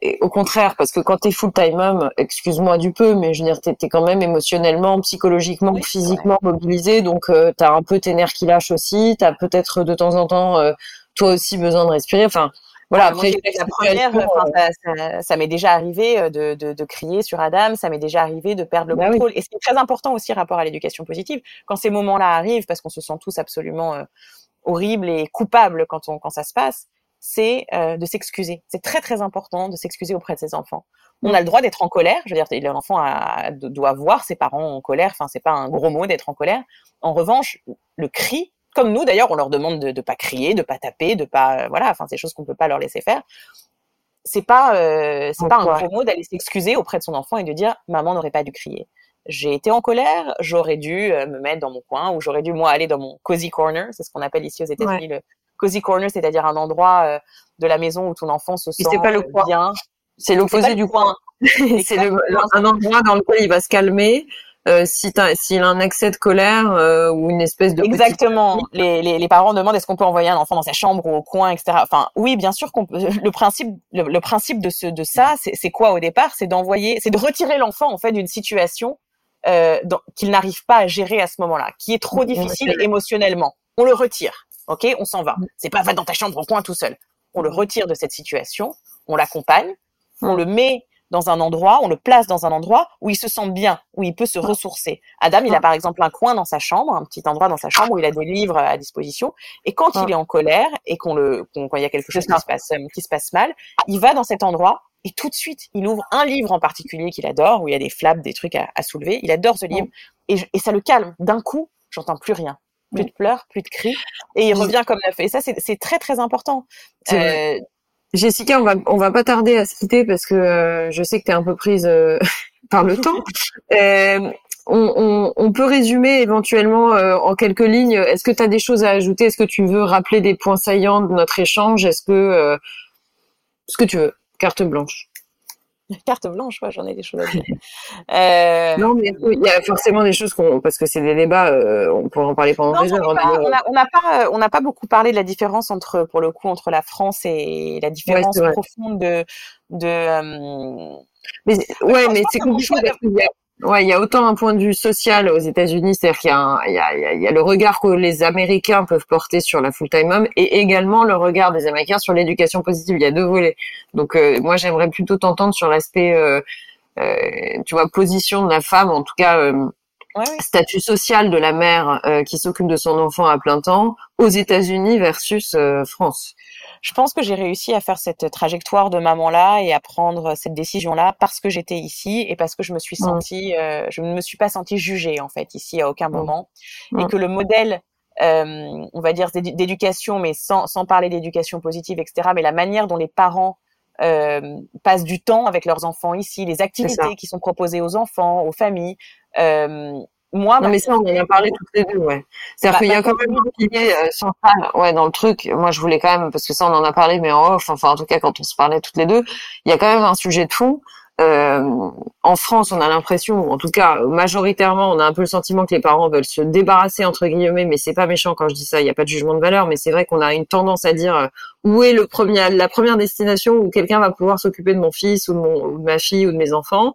Et au contraire, parce que quand t'es full time mom, excuse-moi du peu, mais je veux dire, t'es es quand même émotionnellement, psychologiquement, physiquement mobilisé, donc euh, t'as un peu tes nerfs qui lâchent aussi, t'as peut-être de temps en temps euh, toi aussi besoin de respirer. Enfin, voilà, après, la première, ça, ça, ça m'est déjà arrivé euh, de, de, de, crier sur Adam, ça m'est déjà arrivé de perdre le bah contrôle. Et c'est très important aussi rapport à l'éducation positive. Quand ces moments-là arrivent, parce qu'on se sent tous absolument euh, horribles et coupables quand, on, quand ça se passe, c'est euh, de s'excuser. C'est très très important de s'excuser auprès de ses enfants. On a le droit d'être en colère. Je veux dire, l'enfant doit voir ses parents en colère. Enfin, c'est pas un gros mot d'être en colère. En revanche, le cri comme nous d'ailleurs, on leur demande de ne pas crier, de pas taper, de pas, euh, voilà, enfin, ces choses qu'on peut pas leur laisser faire. C'est pas, euh, c'est pas un gros mot d'aller s'excuser auprès de son enfant et de dire, maman n'aurait pas dû crier. J'ai été en colère, j'aurais dû euh, me mettre dans mon coin ou j'aurais dû moi aller dans mon cozy corner, c'est ce qu'on appelle ici aux États-Unis le cozy corner, c'est-à-dire un endroit de la maison où ton enfant se sent pas le bien. C'est l'opposé du coin. c'est un endroit dans lequel il va se calmer, euh, si s'il a un accès de colère euh, ou une espèce de exactement. les, les, les, parents demandent est-ce qu'on peut envoyer un enfant dans sa chambre ou au coin etc enfin oui bien sûr qu'on le principe le, principe de ce de ça c'est quoi au départ? C'est d'envoyer c'est de retirer l'enfant en fait d'une situation euh, qu'il n'arrive pas à gérer à ce moment-là qui est trop difficile émotionnellement. On le retire ok? On s'en va. C'est pas va dans ta chambre au coin tout seul. On le retire de cette situation on l'accompagne on le met dans un endroit, on le place dans un endroit où il se sent bien, où il peut se ressourcer. Adam, il a par exemple un coin dans sa chambre, un petit endroit dans sa chambre où il a des livres à disposition. Et quand il est en colère et qu'on le, quand il y a quelque chose qui se passe, euh, qui se passe mal, il va dans cet endroit et tout de suite, il ouvre un livre en particulier qu'il adore, où il y a des flaps, des trucs à, soulever. Il adore ce livre et, et ça le calme. D'un coup, j'entends plus rien plus de pleurs, plus de cris, et il revient comme neuf. Et ça, c'est très très important. Euh, Jessica, on va on va pas tarder à se quitter parce que euh, je sais que tu es un peu prise euh, par le temps. Euh, on, on, on, peut résumer éventuellement en quelques lignes. Est-ce que tu as des choses à ajouter? Est-ce que tu veux rappeler des points saillants de notre échange? Est-ce que ce que tu veux Carte blanche. Carte blanche, ouais, j'en ai des choses à dire. Euh... Non, mais il y a forcément des choses qu'on, parce que c'est des débats, euh, on pourrait en parler pendant des heures. Hein, on n'a pas, on n'a pas beaucoup parlé de la différence entre, pour le coup, entre la France et la différence profonde de, de. Euh... Mais ouais, mais c'est compliqué parce qu'il y a Ouais, il y a autant un point de vue social aux États-Unis, c'est-à-dire qu'il y, y, y a le regard que les Américains peuvent porter sur la full-time mom et également le regard des Américains sur l'éducation positive. Il y a deux volets. Donc euh, moi, j'aimerais plutôt t'entendre sur l'aspect, euh, euh, tu vois, position de la femme, en tout cas euh, statut social de la mère euh, qui s'occupe de son enfant à plein temps aux États-Unis versus France je pense que j'ai réussi à faire cette trajectoire de maman-là et à prendre cette décision-là parce que j'étais ici et parce que je me suis sentie, euh, je ne me suis pas sentie jugée en fait ici à aucun moment. Et que le modèle euh, on va dire d'éducation, mais sans, sans parler d'éducation positive, etc. Mais la manière dont les parents euh, passent du temps avec leurs enfants ici, les activités qui sont proposées aux enfants, aux familles, euh, moi, non, mais ça, on en a parlé toutes les deux, ouais. C'est-à-dire bah, qu'il y a quand même une idée euh, centrale, ouais, dans le truc. Moi, je voulais quand même, parce que ça, on en a parlé, mais en off, enfin, en tout cas, quand on se parlait toutes les deux, il y a quand même un sujet de fond. Euh, en France, on a l'impression, en tout cas majoritairement, on a un peu le sentiment que les parents veulent se débarrasser entre guillemets, mais c'est pas méchant quand je dis ça. Il n'y a pas de jugement de valeur, mais c'est vrai qu'on a une tendance à dire euh, où est le premier, la première destination où quelqu'un va pouvoir s'occuper de mon fils ou de, mon, ou de ma fille ou de mes enfants.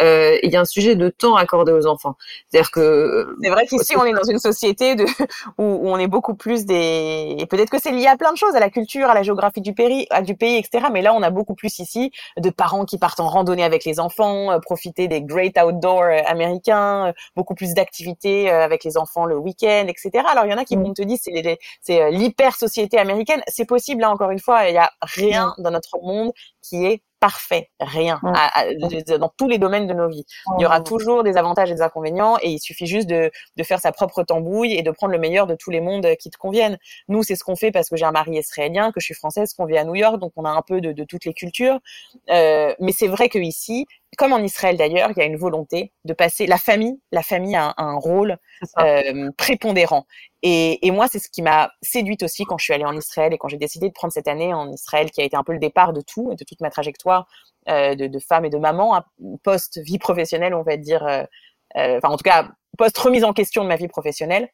Euh, il y a un sujet de temps accordé aux enfants. C'est-à-dire que c'est vrai qu'ici on est dans une société de où, on est beaucoup plus des et peut-être que c'est lié à plein de choses, à la culture, à la géographie du pays, à du pays, etc. Mais là on a beaucoup plus ici de parents qui partent en randonnée avec les enfants, euh, profiter des great outdoors euh, américains, euh, beaucoup plus d'activités avec les enfants le week-end, etc. Alors il y en a qui mm. vont te dire c'est c'est l'hyper société américaine, c'est possible là encore une fois, il y a rien mm. dans notre monde qui est parfait, rien, mm. dans tous les domaines de nos vies. Il y aura toujours des avantages et des inconvénients, et il suffit juste de, de, faire sa propre tambouille et de prendre le meilleur de tous les mondes qui te conviennent. Nous, c'est ce qu'on fait parce que j'ai un mari israélien, que je suis française, qu'on vit à New York, donc on a un peu de, toutes les cultures. Euh, mais c'est vrai que ici, comme en Israël d'ailleurs, il y a une volonté de passer la famille. La famille a un, rôle euh, prépondérant. Et, et, moi, c'est ce qui m'a séduite aussi quand je suis allée en Israël et quand j'ai décidé de prendre cette année en Israël, qui a été un peu le départ de tout, de toute ma trajectoire euh, de, de, femme et de maman, hein, post vie professionnelle, on va dire. Euh, euh, enfin, en tout cas, post remise en question de ma vie professionnelle.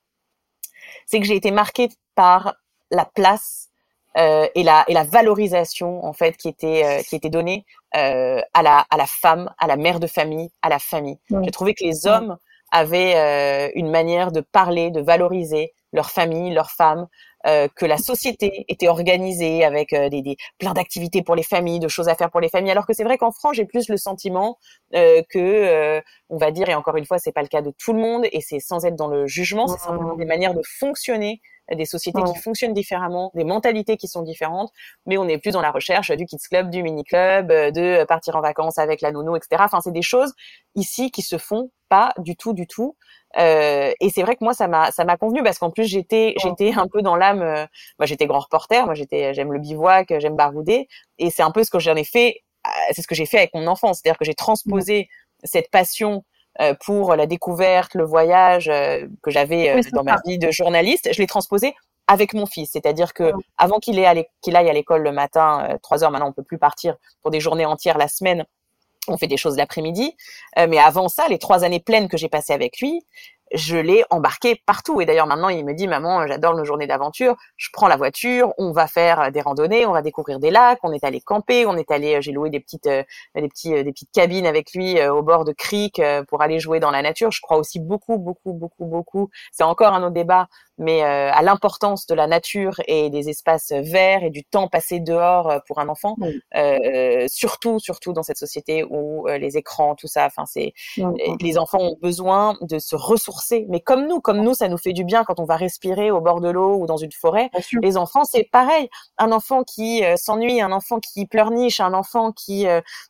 C'est que j'ai été marquée par la place euh, et, la, et la valorisation en fait qui était euh, qui était donnée euh, à la à la femme, à la mère de famille, à la famille. J'ai trouvé que les hommes avaient euh, une manière de parler, de valoriser leur famille, leurs femmes, euh, que la société était organisée avec des, des, plein d'activités pour les familles, de choses à faire pour les familles. Alors que c'est vrai qu'en France, j'ai plus le sentiment que, on va dire, et encore une fois, c'est pas le cas de tout le monde, et c'est sans être dans le jugement, c'est simplement des manières de fonctionner des sociétés qui fonctionnent différemment, des mentalités qui sont différentes, mais on n'est plus dans la recherche du kids club, du mini club, euh, de partir en vacances avec la nounou, etc. Enfin, c'est des choses ici qui se font pas du tout, du tout. Euh, et c'est vrai que moi, ça m'a, ça m'a convenu parce qu'en plus j'étais, j'étais un peu dans l'âme. Euh, moi, j'étais grand reporter. Moi, j'étais, j'aime le bivouac, j'aime barouder, et c'est un peu ce que j'en ai fait. Euh, c'est ce que j'ai fait avec mon enfant, c'est-à-dire que j'ai transposé cette passion euh, pour la découverte, le voyage euh, que j'avais euh, dans ma vie de journaliste, je l'ai transposé avec mon fils, c'est-à-dire que avant qu'il qu'il aille à l'école le matin, trois heures maintenant, on peut plus partir pour des journées entières la semaine. On fait des choses l'après-midi, mais avant ça, les trois années pleines que j'ai passées avec lui, je l'ai embarqué partout. Et d'ailleurs, maintenant, il me dit, maman, j'adore nos journées d'aventure. Je prends la voiture, on va faire des randonnées, on va découvrir des lacs. On est allé camper, on est allé, j'ai loué des petites, euh, des petits, euh, des petites cabines avec lui euh, au bord de criques pour aller jouer dans la nature. Je crois aussi beaucoup, beaucoup, beaucoup, beaucoup. C'est encore un autre débat mais euh, à l'importance de la nature et des espaces verts et du temps passé dehors euh, pour un enfant, euh, surtout surtout dans cette société où les écrans, tout ça, enfin c'est les enfants ont besoin de se ressourcer, mais comme nous, comme nous, ça nous fait du bien quand on va respirer au bord de l'eau ou dans une forêt. Les enfants, c'est pareil. Un enfant qui s'ennuie, un enfant qui pleurniche, un enfant qui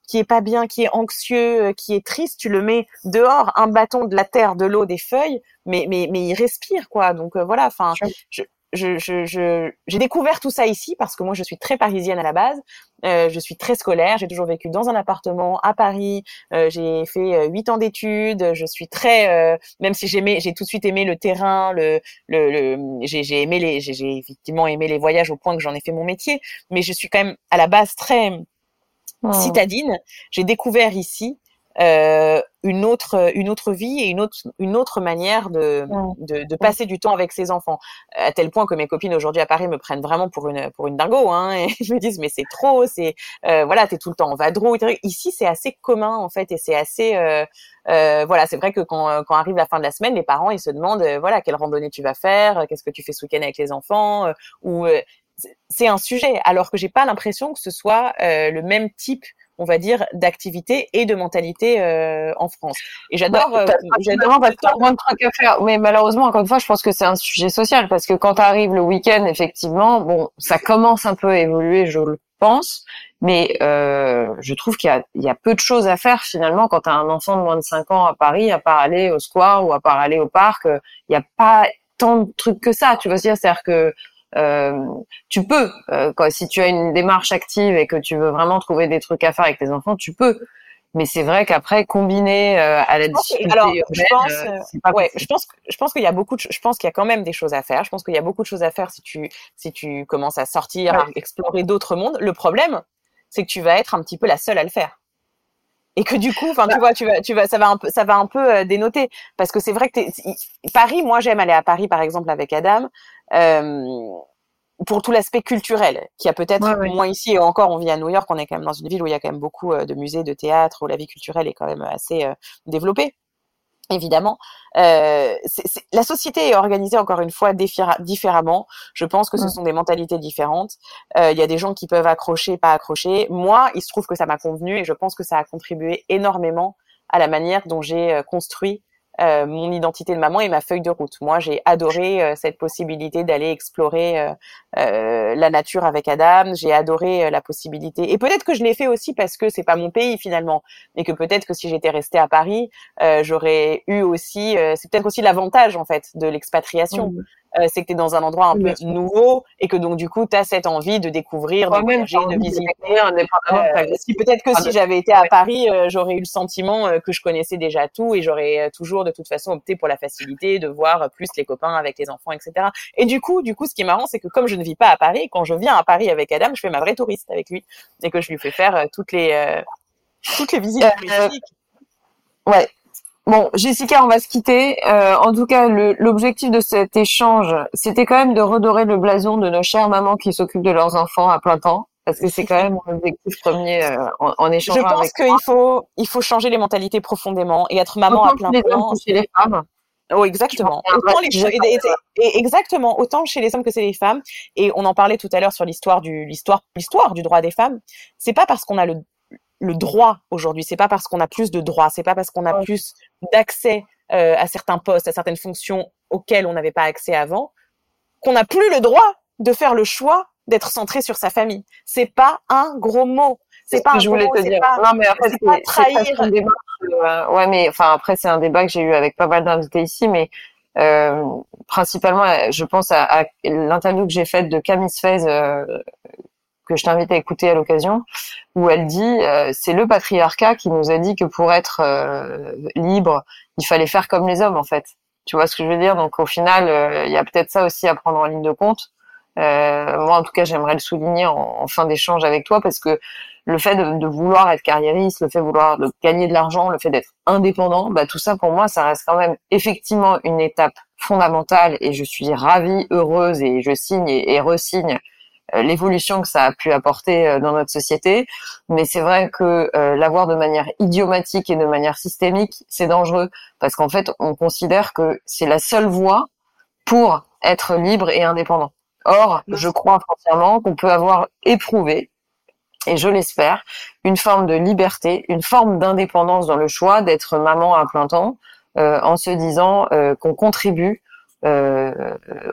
qui est pas bien, qui est anxieux, qui est triste, tu le mets dehors, un bâton de la terre, de l'eau, des feuilles, mais mais mais il respire quoi. Donc euh, voilà, enfin je, je, je, j'ai découvert tout ça ici parce que moi je suis très parisienne à la base. Euh, je suis très scolaire. J'ai toujours vécu dans un appartement à Paris. Euh, j'ai fait huit ans d'études. Je suis très, même si j'aimais, j'ai tout de suite aimé le terrain. Le, le, le j'ai, j'ai aimé les, j'ai, j'ai effectivement aimé les voyages au point que j'en ai fait mon métier. Mais je suis quand même à la base très citadine. J'ai découvert ici euh, une autre une autre vie et une autre une autre manière de, de, de passer du temps avec ses enfants. À tel point que mes copines aujourd'hui à Paris me prennent vraiment pour une pour une dingo hein et je me disent mais c'est trop c'est euh, voilà t'es tout le temps en vadrouille ici c'est assez commun en fait et c'est assez euh, euh, voilà c'est vrai que quand quand arrive la fin de la semaine les parents ils se demandent euh, voilà quelle randonnée tu vas faire qu'est-ce que tu fais ce week-end avec les enfants euh, ou c'est un sujet alors que j'ai pas l'impression que ce soit le même type on va dire, d'activité et de mentalité euh, en France. Et j'adore. Bah, j'adore parce que moins de trucs à faire. Mais malheureusement, encore une fois, je pense que c'est un sujet social parce que quand arrive le week-end, effectivement, bon, ça commence un peu à évoluer, je le pense. Mais euh, je trouve qu'il y y a peu de choses à faire finalement quand tu as un enfant de moins de 5 ans à Paris, à part aller au square ou à part aller au parc. Il n'y a pas tant de trucs que ça, tu vois dire, c'est-à-dire que euh, tu peux, euh, si tu as une démarche active et que tu veux vraiment trouver des trucs à faire avec tes enfants, tu peux. Mais c'est vrai qu'après combiner euh, à la difficulté alors, je pense, euh, ouais, je pense, je pense qu'il y a beaucoup de, je pense qu'il y a quand même des choses à faire. Je pense qu'il y a beaucoup de choses à faire si tu, si tu commences à sortir, à explorer d'autres mondes. Le problème, c'est que tu vas être un petit peu la seule à le faire et que du coup, enfin, tu bah vois, tu vas, tu vas, ça va un peu, ça va un peu dénoter parce que c'est vrai que Paris, moi, j'aime aller à Paris, par exemple, avec Adam. Euh, pour tout l'aspect culturel, qui a peut-être moins ici, et encore on vit à New York, on est quand même dans une ville où il y a quand même beaucoup euh, de musées, de théâtre, où la vie culturelle est quand même assez euh, développée. Évidemment, euh, la société est organisée encore une fois différemment. Je pense que ce sont des mentalités différentes. Il y a des gens qui peuvent accrocher, pas accrocher. Moi, il se trouve que ça m'a convenu et je pense que ça a contribué énormément à la manière dont j'ai construit euh, mon identité de maman et ma feuille de route. Moi, j'ai adoré euh, cette possibilité d'aller explorer euh, la nature avec Adam. J'ai adoré la possibilité. Et peut-être que je l'ai fait aussi parce que c'est pas mon pays finalement, mais que peut-être que si j'étais restée à Paris, j'aurais eu aussi. c'est peut-être aussi l'avantage en fait de l'expatriation. Euh, c'est que tu es dans un endroit un peu nouveau et que donc du coup tu as cette envie de découvrir, de de visiter. Euh, si peut-être que si j'avais été à Paris, euh, j'aurais eu le sentiment que je connaissais déjà tout et j'aurais toujours de toute façon opté pour la facilité de voir plus les copains avec les enfants, etc. Et du coup, du coup, ce qui est marrant, c'est que comme je ne vis pas à Paris, quand je viens à Paris avec Adam, je fais ma vraie touriste avec lui et que je lui fais faire toutes les toutes les visites touristiques. Ouais, Bon, Jessica, on va se quitter. Euh, en tout cas, l'objectif de cet échange, c'était quand même de redorer le blason de nos chères mamans qui s'occupent de leurs enfants à plein temps, parce que c'est quand même mon objectif premier euh, en, en échangeant Je pense qu'il faut, il faut changer les mentalités profondément et être maman à plein temps. Chez les femmes. Oh, exactement. Autant les, exactement, autant chez les hommes que chez les femmes. Et on en parlait tout à l'heure sur l'histoire du, l'histoire, l'histoire du droit des femmes. C'est pas parce qu'on a le le droit aujourd'hui. C'est pas parce qu'on a plus de droits, c'est pas parce qu'on a plus d'accès euh, à certains postes, à certaines fonctions auxquelles on n'avait pas accès avant, qu'on n'a plus le droit de faire le choix d'être centré sur sa famille. C'est pas un gros mot. C'est pas un je voulais te dire. non, mais après, c'est trahir. Un débat, euh, ouais, mais enfin après, c'est un débat que j'ai eu avec pas mal d'invités ici, mais euh, principalement, je pense à, à l'interview que j'ai faite de Camille Fez que je t'invite à écouter à l'occasion, où elle dit euh, c'est le patriarcat qui nous a dit que pour être euh, libre, il fallait faire comme les hommes en fait. Tu vois ce que je veux dire? Donc au final, euh, il y a peut-être ça aussi à prendre en ligne de compte. moi, en tout cas, j'aimerais le souligner en, fin d'échange avec toi parce que le fait de, vouloir être carriériste, le fait de vouloir de gagner de l'argent, le fait d'être indépendant, bah tout ça pour moi, ça reste quand même effectivement une étape fondamentale et je suis ravie, heureuse et je signe et, et resigne euh, l'évolution que ça a pu apporter euh, dans notre société. Mais c'est vrai que euh, l'avoir de manière idiomatique et de manière systémique, c'est dangereux parce qu'en fait, on considère que c'est la seule voie pour être libre et indépendant. Or, je crois foncièrement qu'on peut avoir éprouvé, et je l'espère, une forme de liberté, une forme d'indépendance dans le choix d'être maman à plein temps, en se disant qu'on contribue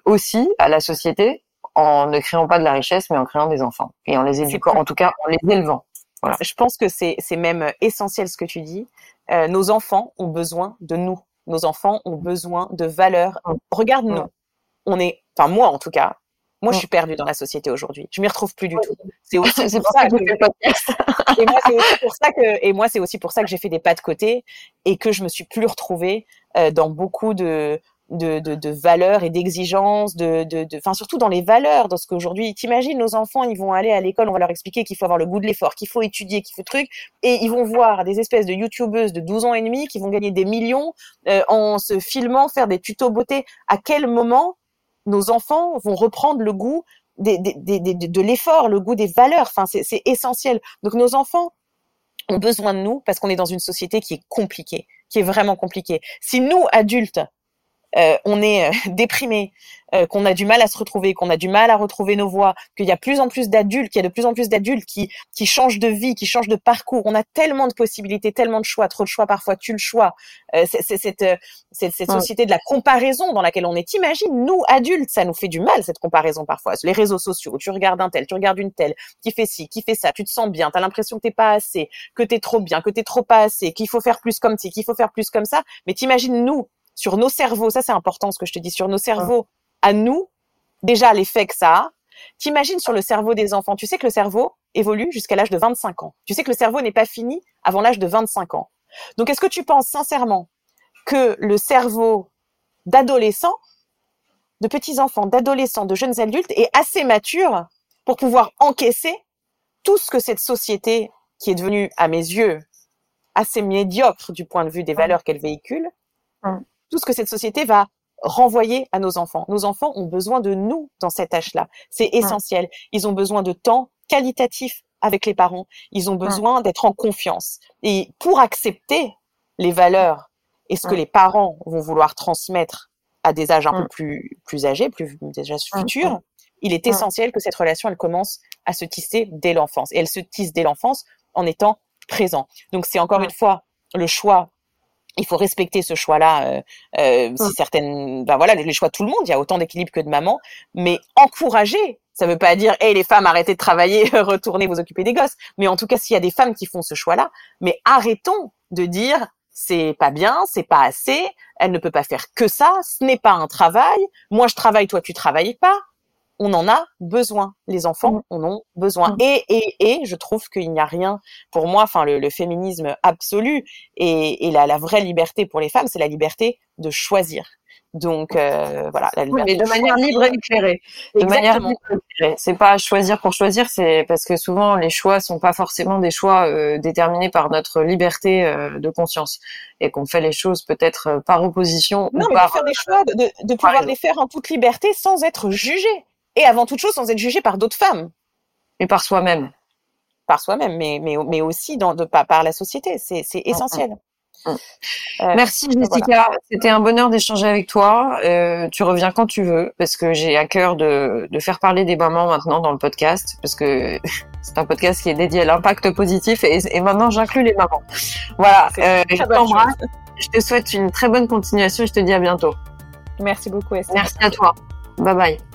aussi à la société en ne créant pas de la richesse, mais en créant des enfants et en les éduquant, en tout cas en les élevant. Voilà. Je pense que c'est même essentiel ce que tu dis. Euh, nos enfants ont besoin de nous. Nos enfants ont besoin de valeurs. Mm. Regarde-nous. Mm. On est, enfin moi en tout cas, moi je mm. suis perdue dans la société aujourd'hui. Je m'y retrouve plus du tout. C'est aussi pour ça que, et moi c'est aussi pour ça que et moi c'est aussi pour ça que j'ai fait des pas de côté et que je me suis plus retrouvée euh, dans beaucoup de de, de, valeurs et d'exigences, de, de, enfin surtout dans les valeurs, dans ce qu'aujourd'hui, t'imagines nos enfants, ils vont aller à l'école, on va leur expliquer qu'il faut avoir le goût de l'effort, qu'il faut étudier, qu'il faut truc, et ils vont voir des espèces de youtubeuses de 12 ans et demi qui vont gagner des millions euh, en se filmant, faire des tutos beauté. À quel moment nos enfants vont reprendre le goût des, des, des, de l'effort, le goût des valeurs? Enfin, c'est essentiel. Donc nos enfants ont besoin de nous parce qu'on est dans une société qui est compliquée, qui est vraiment compliquée. Si nous, adultes, euh, on est euh, déprimé, euh, qu'on a du mal à se retrouver, qu'on a du mal à retrouver nos voies, qu'il y a plus en plus d'adultes, qu'il y a de plus en plus d'adultes qui qui changent de vie, qui changent de parcours. On a tellement de possibilités, tellement de choix, trop de choix parfois tue le choix. c'est cette cette, société de la comparaison dans laquelle on est. Imagine nous adultes, ça nous fait du mal cette comparaison parfois. Les réseaux sociaux, tu regardes un tel, tu regardes une telle qui fait ci, qui fait ça, tu te sens bien, tu as l'impression que t'es pas assez, que t'es trop bien, que t'es trop pas assez, qu'il faut faire plus comme ci, qu'il faut faire plus comme ça. Mais t'imagines nous sur nos cerveaux, ça c'est important ce que je te dis, sur nos cerveaux, à nous, déjà l'effet que ça a. T'imagines sur le cerveau des enfants, tu sais que le cerveau évolue jusqu'à l'âge de 25 ans. Tu sais que le cerveau n'est pas fini avant l'âge de 25 ans. Donc est-ce que tu penses sincèrement que le cerveau d'adolescents, de petits enfants, d'adolescents, de jeunes adultes est assez mature pour pouvoir encaisser tout ce que cette société, qui est devenue, à mes yeux, assez médiocre du point de vue des valeurs qu'elle véhicule, tout ce que cette société va renvoyer à nos enfants. Nos enfants ont besoin de nous dans cet âge-là. C'est essentiel. Ils ont besoin de temps qualitatif avec les parents. Ils ont besoin d'être en confiance. Et pour accepter les valeurs et ce que les parents vont vouloir transmettre à des âges un peu plus, plus âgés, plus des âges futurs, il est essentiel que cette relation, elle commence à se tisser dès l'enfance. Et elle se tisse dès l'enfance en étant présent. Donc c'est encore une fois le choix il faut respecter ce choix-là. Euh, euh Si certaines, ben voilà, les choix de tout le monde, il y a autant d'équilibre que de maman, mais encourager. Ça veut pas dire, hey les femmes, arrêtez de travailler, retournez vous occuper des gosses. Mais en tout cas, s'il y a des femmes qui font ce choix-là, mais arrêtons de dire, c'est pas bien, c'est pas assez, elle ne peut pas faire que ça, ce n'est pas un travail, moi je travaille, toi tu travailles pas. On en a besoin. Les enfants mm. en ont besoin. Mm. Et, et, et, je trouve qu'il n'y a rien, pour moi, enfin, le, féminisme absolu et, et la, la vraie liberté pour les femmes, c'est la liberté de choisir. Donc euh, voilà, la mais de manière libre et éclairée. De manière libre et éclairée. C'est pas choisir pour choisir, c'est parce que souvent les choix sont pas forcément des choix euh, déterminés par notre liberté euh, de conscience et qu'on fait les choses peut-être euh, par opposition non, ou mais par faire des choix, de, de pouvoir les faire en toute liberté sans être jugé et avant toute chose sans être jugé par d'autres femmes et par soi-même. Par soi-même, mais mais mais aussi dans de par, la société, c'est mm, mm. essentiel. Euh, Merci Jessica, c'était un bonheur d'échanger avec toi. Euh, tu reviens quand tu veux parce que j'ai à cœur de, de, faire parler des mamans maintenant dans le podcast parce que c'est un podcast qui est dédié à l'impact positif et, et maintenant j'inclus les mamans. Voilà, euh, je t'embrasse. Je te souhaite une très bonne continuation et je te dis à bientôt. Merci beaucoup Esther. Merci à toi. Bye bye.